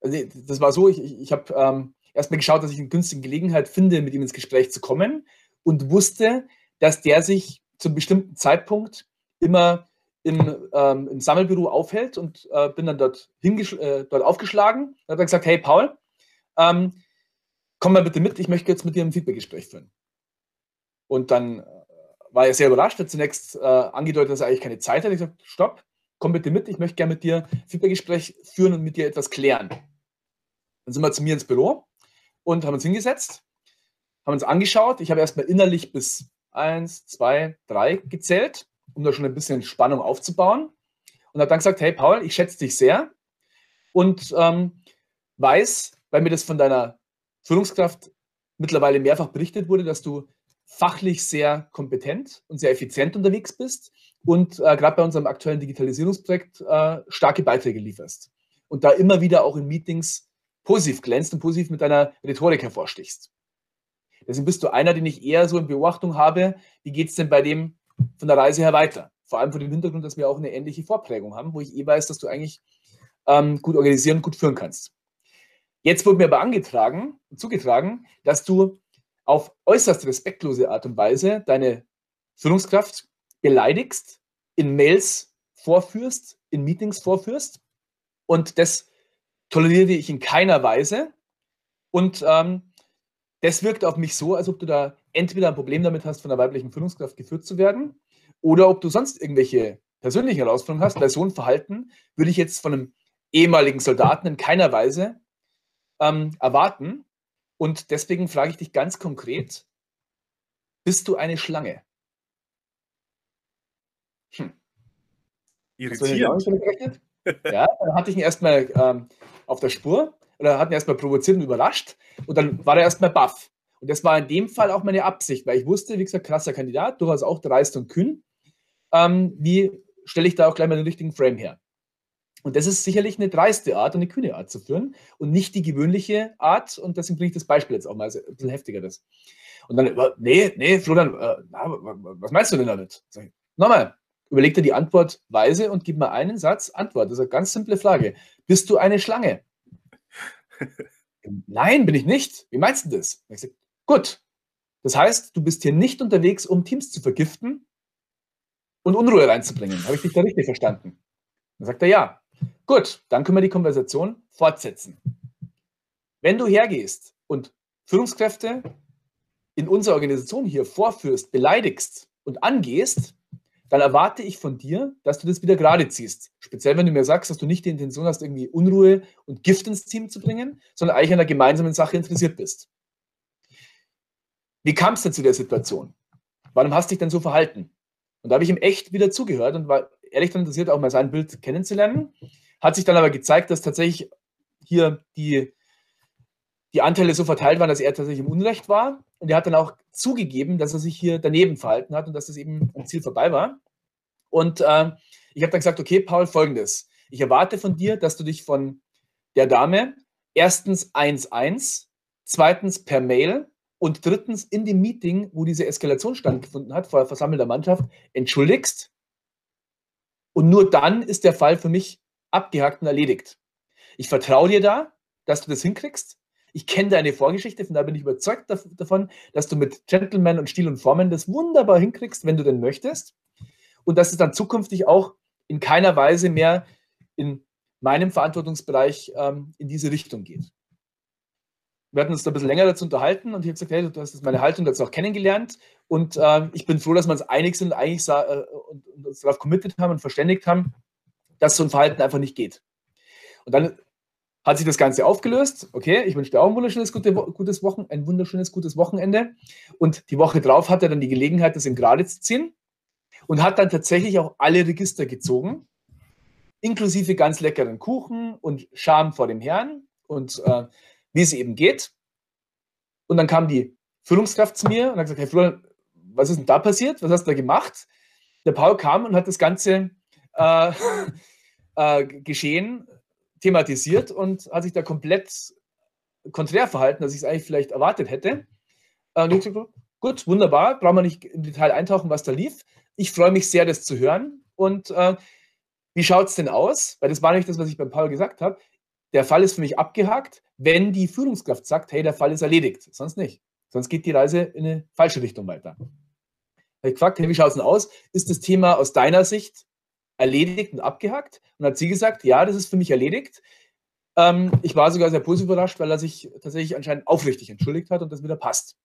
also das war so, ich, ich habe ähm, erstmal geschaut, dass ich eine günstige Gelegenheit finde, mit ihm ins Gespräch zu kommen und wusste, dass der sich zu einem bestimmten Zeitpunkt immer im, ähm, im Sammelbüro aufhält und äh, bin dann dort, äh, dort aufgeschlagen und habe dann gesagt, hey Paul, ähm, komm mal bitte mit, ich möchte jetzt mit dir ein Feedbackgespräch führen. Und dann äh, war er sehr überrascht, hat zunächst äh, angedeutet, dass er eigentlich keine Zeit hat. Ich gesagt, stopp, komm bitte mit, ich möchte gerne mit dir ein Feedbackgespräch führen und mit dir etwas klären. Dann sind wir zu mir ins Büro und haben uns hingesetzt, haben uns angeschaut. Ich habe erstmal innerlich bis eins, zwei, drei gezählt, um da schon ein bisschen Spannung aufzubauen. Und habe dann gesagt, hey Paul, ich schätze dich sehr und ähm, weiß, weil mir das von deiner Führungskraft mittlerweile mehrfach berichtet wurde, dass du fachlich sehr kompetent und sehr effizient unterwegs bist und äh, gerade bei unserem aktuellen Digitalisierungsprojekt äh, starke Beiträge lieferst. Und da immer wieder auch in Meetings positiv glänzt und positiv mit deiner Rhetorik hervorstichst. Deswegen bist du einer, den ich eher so in Beobachtung habe, wie geht es denn bei dem von der Reise her weiter? Vor allem vor dem Hintergrund, dass wir auch eine ähnliche Vorprägung haben, wo ich eh weiß, dass du eigentlich ähm, gut organisieren, gut führen kannst. Jetzt wurde mir aber angetragen, zugetragen, dass du auf äußerst respektlose Art und Weise deine Führungskraft beleidigst, in Mails vorführst, in Meetings vorführst. Und das toleriere ich in keiner Weise. Und ähm, das wirkt auf mich so, als ob du da entweder ein Problem damit hast, von der weiblichen Führungskraft geführt zu werden, oder ob du sonst irgendwelche persönlichen Herausforderungen hast. Weil so ein Verhalten würde ich jetzt von einem ehemaligen Soldaten in keiner Weise ähm, erwarten. Und deswegen frage ich dich ganz konkret, bist du eine Schlange? Hm. Irritierend. ja, dann hatte ich ihn erstmal ähm, auf der Spur. oder hat ihn erstmal provoziert und überrascht und dann war er erstmal baff. Und das war in dem Fall auch meine Absicht, weil ich wusste, wie gesagt, krasser Kandidat, durchaus auch dreist und kühn. Ähm, wie stelle ich da auch gleich mal den richtigen Frame her? Und das ist sicherlich eine dreiste Art und eine kühne Art zu führen und nicht die gewöhnliche Art. Und deswegen bringe ich das Beispiel jetzt auch mal, also ein bisschen heftiger das. Und dann, nee, nee, Florian, äh, was meinst du denn damit? Sag ich, nochmal, überleg dir die Antwort weise und gib mir einen Satz Antwort. Das ist eine ganz simple Frage. Bist du eine Schlange? Nein, bin ich nicht. Wie meinst du das? Ich sag, gut. Das heißt, du bist hier nicht unterwegs, um Teams zu vergiften und Unruhe reinzubringen. Habe ich dich da richtig verstanden? Dann sagt er ja. Gut, dann können wir die Konversation fortsetzen. Wenn du hergehst und Führungskräfte in unserer Organisation hier vorführst, beleidigst und angehst, dann erwarte ich von dir, dass du das wieder gerade ziehst. Speziell, wenn du mir sagst, dass du nicht die Intention hast, irgendwie Unruhe und Gift ins Team zu bringen, sondern eigentlich an einer gemeinsamen Sache interessiert bist. Wie kam es denn zu der Situation? Warum hast du dich denn so verhalten? Und da habe ich ihm echt wieder zugehört und war ehrlich daran interessiert, auch mal sein Bild kennenzulernen. Hat sich dann aber gezeigt, dass tatsächlich hier die, die Anteile so verteilt waren, dass er tatsächlich im Unrecht war. Und er hat dann auch zugegeben, dass er sich hier daneben verhalten hat und dass das eben am Ziel vorbei war. Und äh, ich habe dann gesagt, okay, Paul, folgendes. Ich erwarte von dir, dass du dich von der Dame erstens 1-1, zweitens per Mail und drittens in dem Meeting, wo diese Eskalation stattgefunden hat, vor versammelter Mannschaft, entschuldigst. Und nur dann ist der Fall für mich abgehakt und erledigt. Ich vertraue dir da, dass du das hinkriegst. Ich kenne deine Vorgeschichte, von da bin ich überzeugt davon, dass du mit Gentleman und Stil und Formen das wunderbar hinkriegst, wenn du denn möchtest. Und dass es dann zukünftig auch in keiner Weise mehr in meinem Verantwortungsbereich ähm, in diese Richtung geht wir hatten uns da ein bisschen länger dazu unterhalten und ich habe gesagt, hey, du hast meine Haltung dazu auch kennengelernt und äh, ich bin froh, dass wir uns einig sind eigentlich äh, und, und, uns darauf committed haben und verständigt haben, dass so ein Verhalten einfach nicht geht. Und dann hat sich das Ganze aufgelöst. Okay, ich wünsche dir auch ein wunderschönes, gute, gutes Wochen, ein wunderschönes, gutes Wochenende. Und die Woche drauf hat er dann die Gelegenheit, das in Gerade zu ziehen und hat dann tatsächlich auch alle Register gezogen, inklusive ganz leckeren Kuchen und Scham vor dem Herrn und äh, wie es eben geht. Und dann kam die Führungskraft zu mir und hat gesagt, Herr Florian, was ist denn da passiert? Was hast du da gemacht? Der Paul kam und hat das ganze äh, äh, Geschehen thematisiert und hat sich da komplett konträr verhalten, als ich es eigentlich vielleicht erwartet hätte. Äh, gesagt, gut, wunderbar, brauchen wir nicht im Detail eintauchen, was da lief. Ich freue mich sehr, das zu hören. Und äh, wie schaut es denn aus? Weil das war nicht das, was ich beim Paul gesagt habe der Fall ist für mich abgehakt, wenn die Führungskraft sagt, hey, der Fall ist erledigt. Sonst nicht. Sonst geht die Reise in eine falsche Richtung weiter. Ich habe gefragt, hey, wie schaut es denn aus? Ist das Thema aus deiner Sicht erledigt und abgehakt? Und hat sie gesagt, ja, das ist für mich erledigt. Ähm, ich war sogar sehr positiv überrascht, weil er sich tatsächlich anscheinend aufrichtig entschuldigt hat und das wieder passt.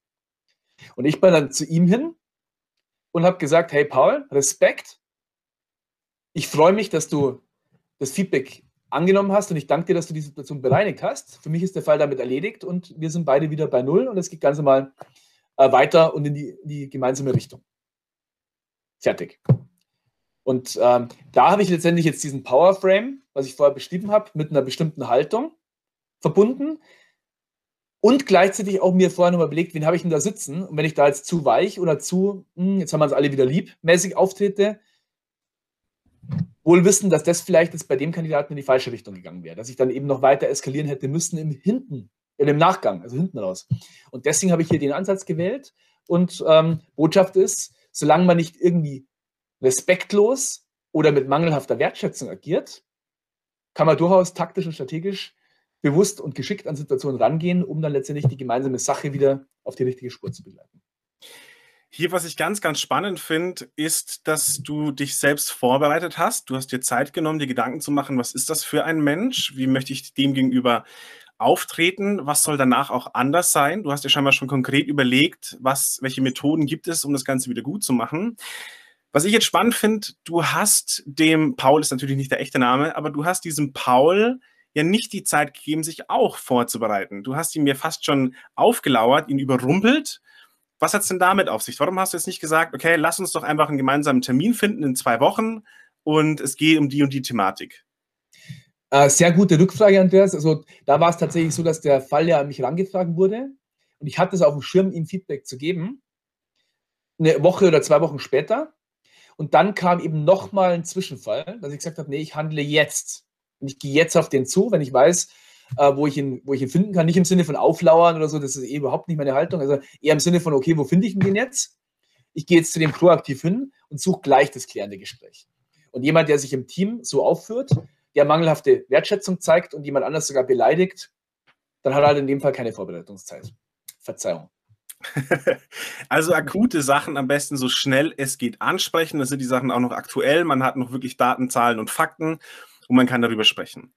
Und ich bin dann zu ihm hin und habe gesagt, hey Paul, Respekt. Ich freue mich, dass du das Feedback angenommen hast und ich danke dir, dass du die Situation bereinigt hast. Für mich ist der Fall damit erledigt und wir sind beide wieder bei Null und es geht ganz normal äh, weiter und in die, in die, gemeinsame Richtung. Fertig. Und ähm, da habe ich letztendlich jetzt diesen Power Frame, was ich vorher beschrieben habe, mit einer bestimmten Haltung verbunden und gleichzeitig auch mir vorher nochmal überlegt, wen habe ich denn da sitzen? Und wenn ich da jetzt zu weich oder zu, mh, hm, jetzt haben wir uns alle wieder lieb, mäßig auftrete, Wohl wissen, dass das vielleicht jetzt bei dem Kandidaten in die falsche Richtung gegangen wäre, dass ich dann eben noch weiter eskalieren hätte müssen im Hinten, in dem Nachgang, also hinten raus. Und deswegen habe ich hier den Ansatz gewählt. Und ähm, Botschaft ist, solange man nicht irgendwie respektlos oder mit mangelhafter Wertschätzung agiert, kann man durchaus taktisch und strategisch bewusst und geschickt an Situationen rangehen, um dann letztendlich die gemeinsame Sache wieder auf die richtige Spur zu begleiten. Hier, was ich ganz, ganz spannend finde, ist, dass du dich selbst vorbereitet hast. Du hast dir Zeit genommen, dir Gedanken zu machen, was ist das für ein Mensch? Wie möchte ich dem gegenüber auftreten? Was soll danach auch anders sein? Du hast dir scheinbar schon konkret überlegt, was, welche Methoden gibt es, um das Ganze wieder gut zu machen. Was ich jetzt spannend finde, du hast dem, Paul ist natürlich nicht der echte Name, aber du hast diesem Paul ja nicht die Zeit gegeben, sich auch vorzubereiten. Du hast ihn mir fast schon aufgelauert, ihn überrumpelt was hat es denn damit auf sich? Warum hast du jetzt nicht gesagt, okay, lass uns doch einfach einen gemeinsamen Termin finden in zwei Wochen und es geht um die und die Thematik? Äh, sehr gute Rückfrage, Andreas. Also da war es tatsächlich so, dass der Fall ja an mich herangetragen wurde und ich hatte es auf dem Schirm, ihm Feedback zu geben. Eine Woche oder zwei Wochen später. Und dann kam eben nochmal ein Zwischenfall, dass ich gesagt habe, nee, ich handle jetzt. Und ich gehe jetzt auf den zu, wenn ich weiß, äh, wo, ich ihn, wo ich ihn finden kann. Nicht im Sinne von auflauern oder so, das ist eh überhaupt nicht meine Haltung. Also eher im Sinne von, okay, wo finde ich den jetzt? Ich gehe jetzt zu dem proaktiv hin und suche gleich das klärende Gespräch. Und jemand, der sich im Team so aufführt, der mangelhafte Wertschätzung zeigt und jemand anders sogar beleidigt, dann hat er halt in dem Fall keine Vorbereitungszeit. Verzeihung. Also akute Sachen am besten so schnell es geht ansprechen. Das sind die Sachen auch noch aktuell. Man hat noch wirklich Daten, Zahlen und Fakten und man kann darüber sprechen.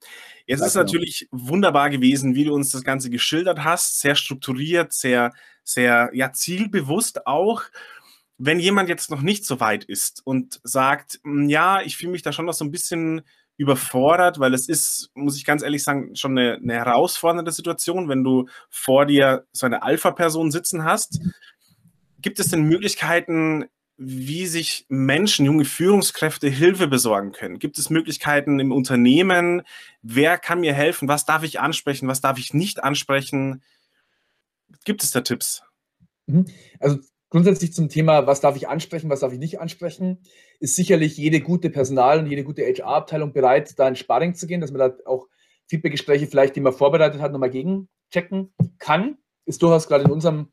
Jetzt ja, ist genau. natürlich wunderbar gewesen, wie du uns das Ganze geschildert hast. Sehr strukturiert, sehr, sehr ja, zielbewusst auch. Wenn jemand jetzt noch nicht so weit ist und sagt, hm, ja, ich fühle mich da schon noch so ein bisschen überfordert, weil es ist, muss ich ganz ehrlich sagen, schon eine, eine herausfordernde Situation, wenn du vor dir so eine Alpha-Person sitzen hast. Gibt es denn Möglichkeiten, wie sich Menschen, junge Führungskräfte Hilfe besorgen können? Gibt es Möglichkeiten im Unternehmen? Wer kann mir helfen? Was darf ich ansprechen? Was darf ich nicht ansprechen? Gibt es da Tipps? Mhm. Also Grundsätzlich zum Thema, was darf ich ansprechen, was darf ich nicht ansprechen, ist sicherlich jede gute Personal- und jede gute HR-Abteilung bereit, da in Sparring zu gehen, dass man da auch Feedbackgespräche vielleicht, die man vorbereitet hat, nochmal gegenchecken kann. Ist durchaus gerade in unserem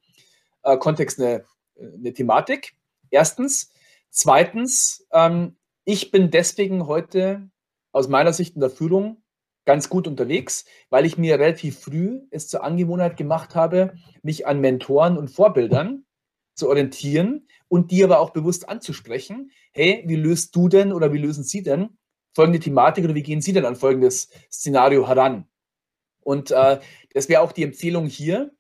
äh, Kontext eine, eine, Thematik. Erstens. Zweitens, ähm, ich bin deswegen heute aus meiner Sicht in der Führung ganz gut unterwegs, weil ich mir relativ früh es zur Angewohnheit gemacht habe, mich an Mentoren und Vorbildern zu orientieren und die aber auch bewusst anzusprechen. Hey, wie löst du denn oder wie lösen Sie denn folgende Thematik oder wie gehen Sie denn an folgendes Szenario heran? Und äh, das wäre auch die Empfehlung hier,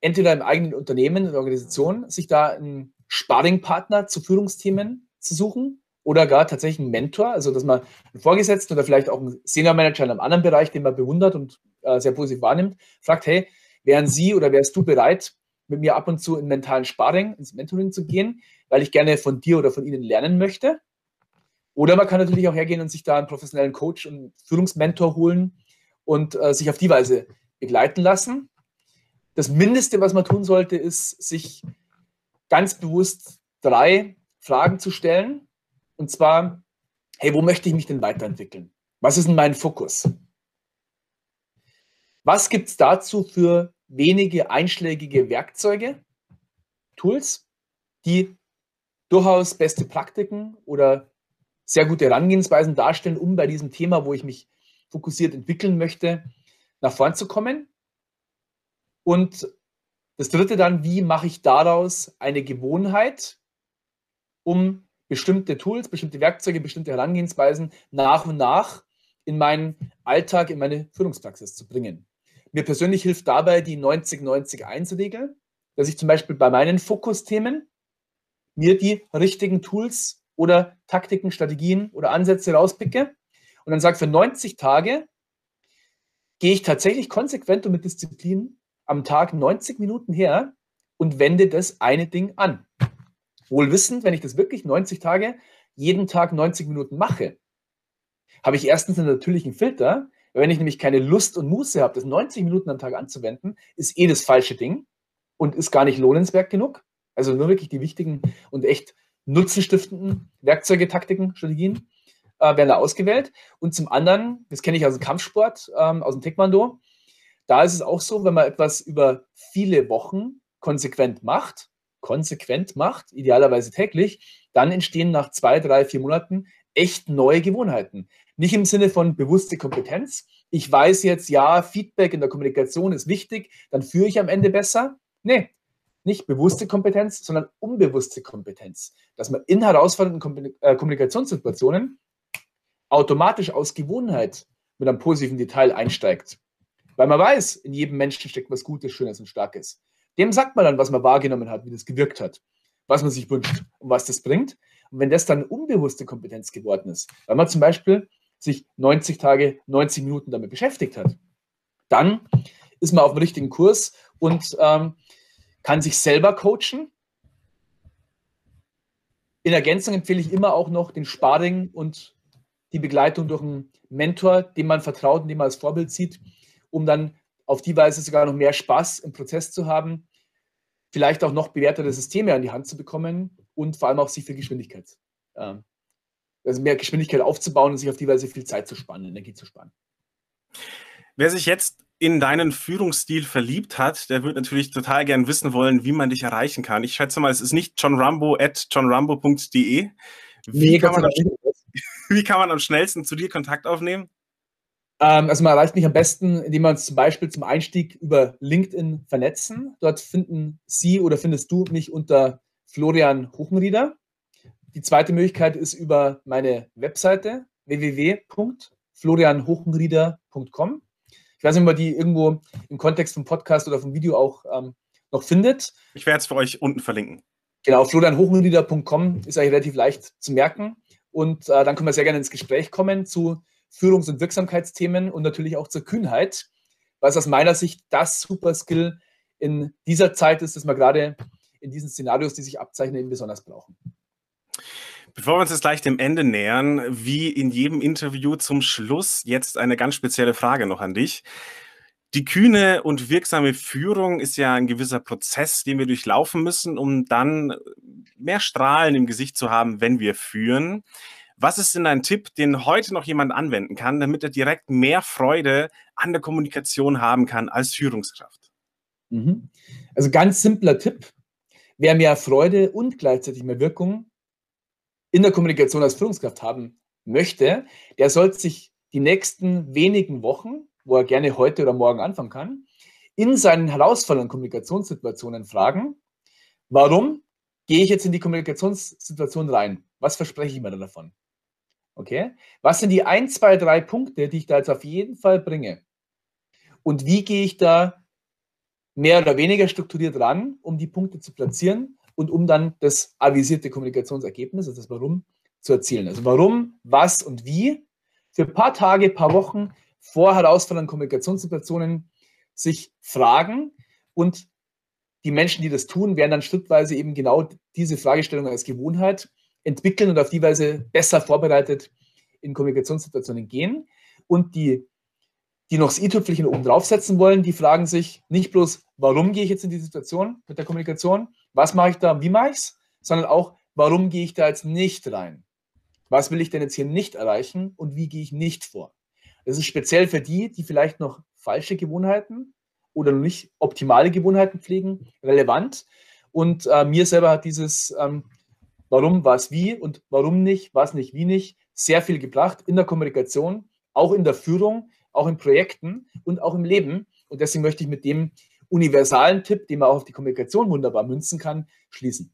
entweder im eigenen Unternehmen, in der Organisation, sich da einen Sparringpartner zu Führungsthemen zu suchen oder gar tatsächlich einen Mentor, also dass man einen Vorgesetzten oder vielleicht auch einen Senior Manager in einem anderen Bereich, den man bewundert und äh, sehr positiv wahrnimmt, fragt, hey, wären Sie oder wärst du bereit, mit mir ab und zu in mentalen Sparring, ins Mentoring zu gehen, weil ich gerne von dir oder von ihnen lernen möchte. Oder man kann natürlich auch hergehen und sich da einen professionellen Coach und Führungsmentor holen und äh, sich auf die Weise begleiten lassen. Das Mindeste, was man tun sollte, ist, sich ganz bewusst drei Fragen zu stellen. Und zwar, hey, wo möchte ich mich denn weiterentwickeln? Was ist denn mein Fokus? Was gibt es dazu für wenige einschlägige Werkzeuge, Tools, die durchaus beste Praktiken oder sehr gute Herangehensweisen darstellen, um bei diesem Thema, wo ich mich fokussiert entwickeln möchte, nach vorn zu kommen. Und das dritte dann, wie mache ich daraus eine Gewohnheit, um bestimmte Tools, bestimmte Werkzeuge, bestimmte Herangehensweisen nach und nach in meinen Alltag, in meine Führungspraxis zu bringen. Mir persönlich hilft dabei die 90-90-1-Regel, dass ich zum Beispiel bei meinen Fokusthemen mir die richtigen Tools oder Taktiken, Strategien oder Ansätze rauspicke und dann sage, für 90 Tage gehe ich tatsächlich konsequent und mit Disziplin am Tag 90 Minuten her und wende das eine Ding an. Wohl wissend, wenn ich das wirklich 90 Tage jeden Tag 90 Minuten mache, habe ich erstens einen natürlichen Filter, wenn ich nämlich keine Lust und Muße habe, das 90 Minuten am Tag anzuwenden, ist eh das falsche Ding und ist gar nicht lohnenswert genug. Also nur wirklich die wichtigen und echt nutzenstiftenden Werkzeuge, Taktiken, Strategien äh, werden da ausgewählt. Und zum anderen, das kenne ich aus dem Kampfsport, ähm, aus dem Taekwondo, da ist es auch so, wenn man etwas über viele Wochen konsequent macht, konsequent macht, idealerweise täglich, dann entstehen nach zwei, drei, vier Monaten echt neue Gewohnheiten. Nicht im Sinne von bewusste Kompetenz. Ich weiß jetzt, ja, Feedback in der Kommunikation ist wichtig, dann führe ich am Ende besser. Nee, nicht bewusste Kompetenz, sondern unbewusste Kompetenz. Dass man in herausfordernden äh, Kommunikationssituationen automatisch aus Gewohnheit mit einem positiven Detail einsteigt. Weil man weiß, in jedem Menschen steckt was Gutes, Schönes und Starkes. Dem sagt man dann, was man wahrgenommen hat, wie das gewirkt hat, was man sich wünscht und was das bringt. Und wenn das dann unbewusste Kompetenz geworden ist, weil man zum Beispiel sich 90 Tage, 90 Minuten damit beschäftigt hat, dann ist man auf dem richtigen Kurs und ähm, kann sich selber coachen. In Ergänzung empfehle ich immer auch noch den Sparring und die Begleitung durch einen Mentor, dem man vertraut und den man als Vorbild sieht, um dann auf die Weise sogar noch mehr Spaß im Prozess zu haben, vielleicht auch noch bewertete Systeme an die Hand zu bekommen und vor allem auch sich für Geschwindigkeit, äh, also mehr Geschwindigkeit aufzubauen und sich auf die Weise viel Zeit zu sparen, Energie zu sparen. Wer sich jetzt in deinen Führungsstil verliebt hat, der wird natürlich total gern wissen wollen, wie man dich erreichen kann. Ich schätze mal, es ist nicht johnrumbo at johnrumbo.de. Wie, nee, kann man am, wie kann man am schnellsten zu dir Kontakt aufnehmen? Ähm, also man erreicht mich am besten, indem wir uns zum Beispiel zum Einstieg über LinkedIn vernetzen. Dort finden Sie oder findest du mich unter Florian Hochenrieder. Die zweite Möglichkeit ist über meine Webseite www.florianhochenrieder.com. Ich weiß nicht, ob man die irgendwo im Kontext vom Podcast oder vom Video auch ähm, noch findet. Ich werde es für euch unten verlinken. Genau, florianhochenrieder.com ist eigentlich relativ leicht zu merken. Und äh, dann können wir sehr gerne ins Gespräch kommen zu Führungs- und Wirksamkeitsthemen und natürlich auch zur Kühnheit, was aus meiner Sicht das Superskill in dieser Zeit ist, das wir gerade in diesen Szenarios, die sich abzeichnen, eben besonders brauchen. Bevor wir uns jetzt gleich dem Ende nähern, wie in jedem Interview zum Schluss jetzt eine ganz spezielle Frage noch an dich. Die kühne und wirksame Führung ist ja ein gewisser Prozess, den wir durchlaufen müssen, um dann mehr Strahlen im Gesicht zu haben, wenn wir führen. Was ist denn ein Tipp, den heute noch jemand anwenden kann, damit er direkt mehr Freude an der Kommunikation haben kann als Führungskraft? Mhm. Also ganz simpler Tipp. Wer mehr Freude und gleichzeitig mehr Wirkung in der Kommunikation als Führungskraft haben möchte, der sollte sich die nächsten wenigen Wochen, wo er gerne heute oder morgen anfangen kann, in seinen herausfordernden Kommunikationssituationen fragen, warum gehe ich jetzt in die Kommunikationssituation rein? Was verspreche ich mir davon? Okay? Was sind die ein, zwei, drei Punkte, die ich da jetzt auf jeden Fall bringe? Und wie gehe ich da mehr oder weniger strukturiert ran, um die Punkte zu platzieren und um dann das avisierte Kommunikationsergebnis, also das Warum, zu erzielen? Also warum, was und wie für ein paar Tage, paar Wochen vor herausfordernden Kommunikationssituationen sich fragen und die Menschen, die das tun, werden dann schrittweise eben genau diese Fragestellung als Gewohnheit entwickeln und auf die Weise besser vorbereitet in Kommunikationssituationen gehen. Und die, die noch das i-Tüpfelchen oben draufsetzen wollen, die fragen sich nicht bloß, warum gehe ich jetzt in die Situation mit der Kommunikation, was mache ich da, wie mache ich es, sondern auch, warum gehe ich da jetzt nicht rein? Was will ich denn jetzt hier nicht erreichen und wie gehe ich nicht vor? Das ist speziell für die, die vielleicht noch falsche Gewohnheiten oder noch nicht optimale Gewohnheiten pflegen, relevant. Und äh, mir selber hat dieses ähm, warum, was, wie und warum nicht, was nicht, wie nicht, sehr viel gebracht in der Kommunikation, auch in der Führung, auch in Projekten und auch im Leben. Und deswegen möchte ich mit dem universalen Tipp, den man auch auf die Kommunikation wunderbar münzen kann, schließen.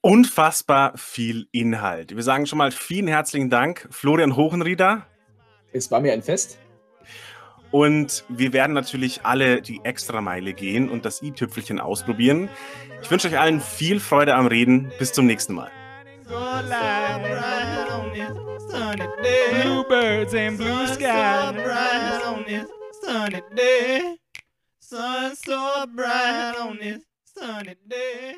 Unfassbar viel Inhalt. Wir sagen schon mal vielen herzlichen Dank, Florian Hochenrieder. Es war mir ein Fest. Und wir werden natürlich alle die Extrameile gehen und das i-Tüpfelchen ausprobieren. Ich wünsche euch allen viel Freude am Reden. Bis zum nächsten Mal. Bluebirds and blue sky Sun so bright on this sunny day.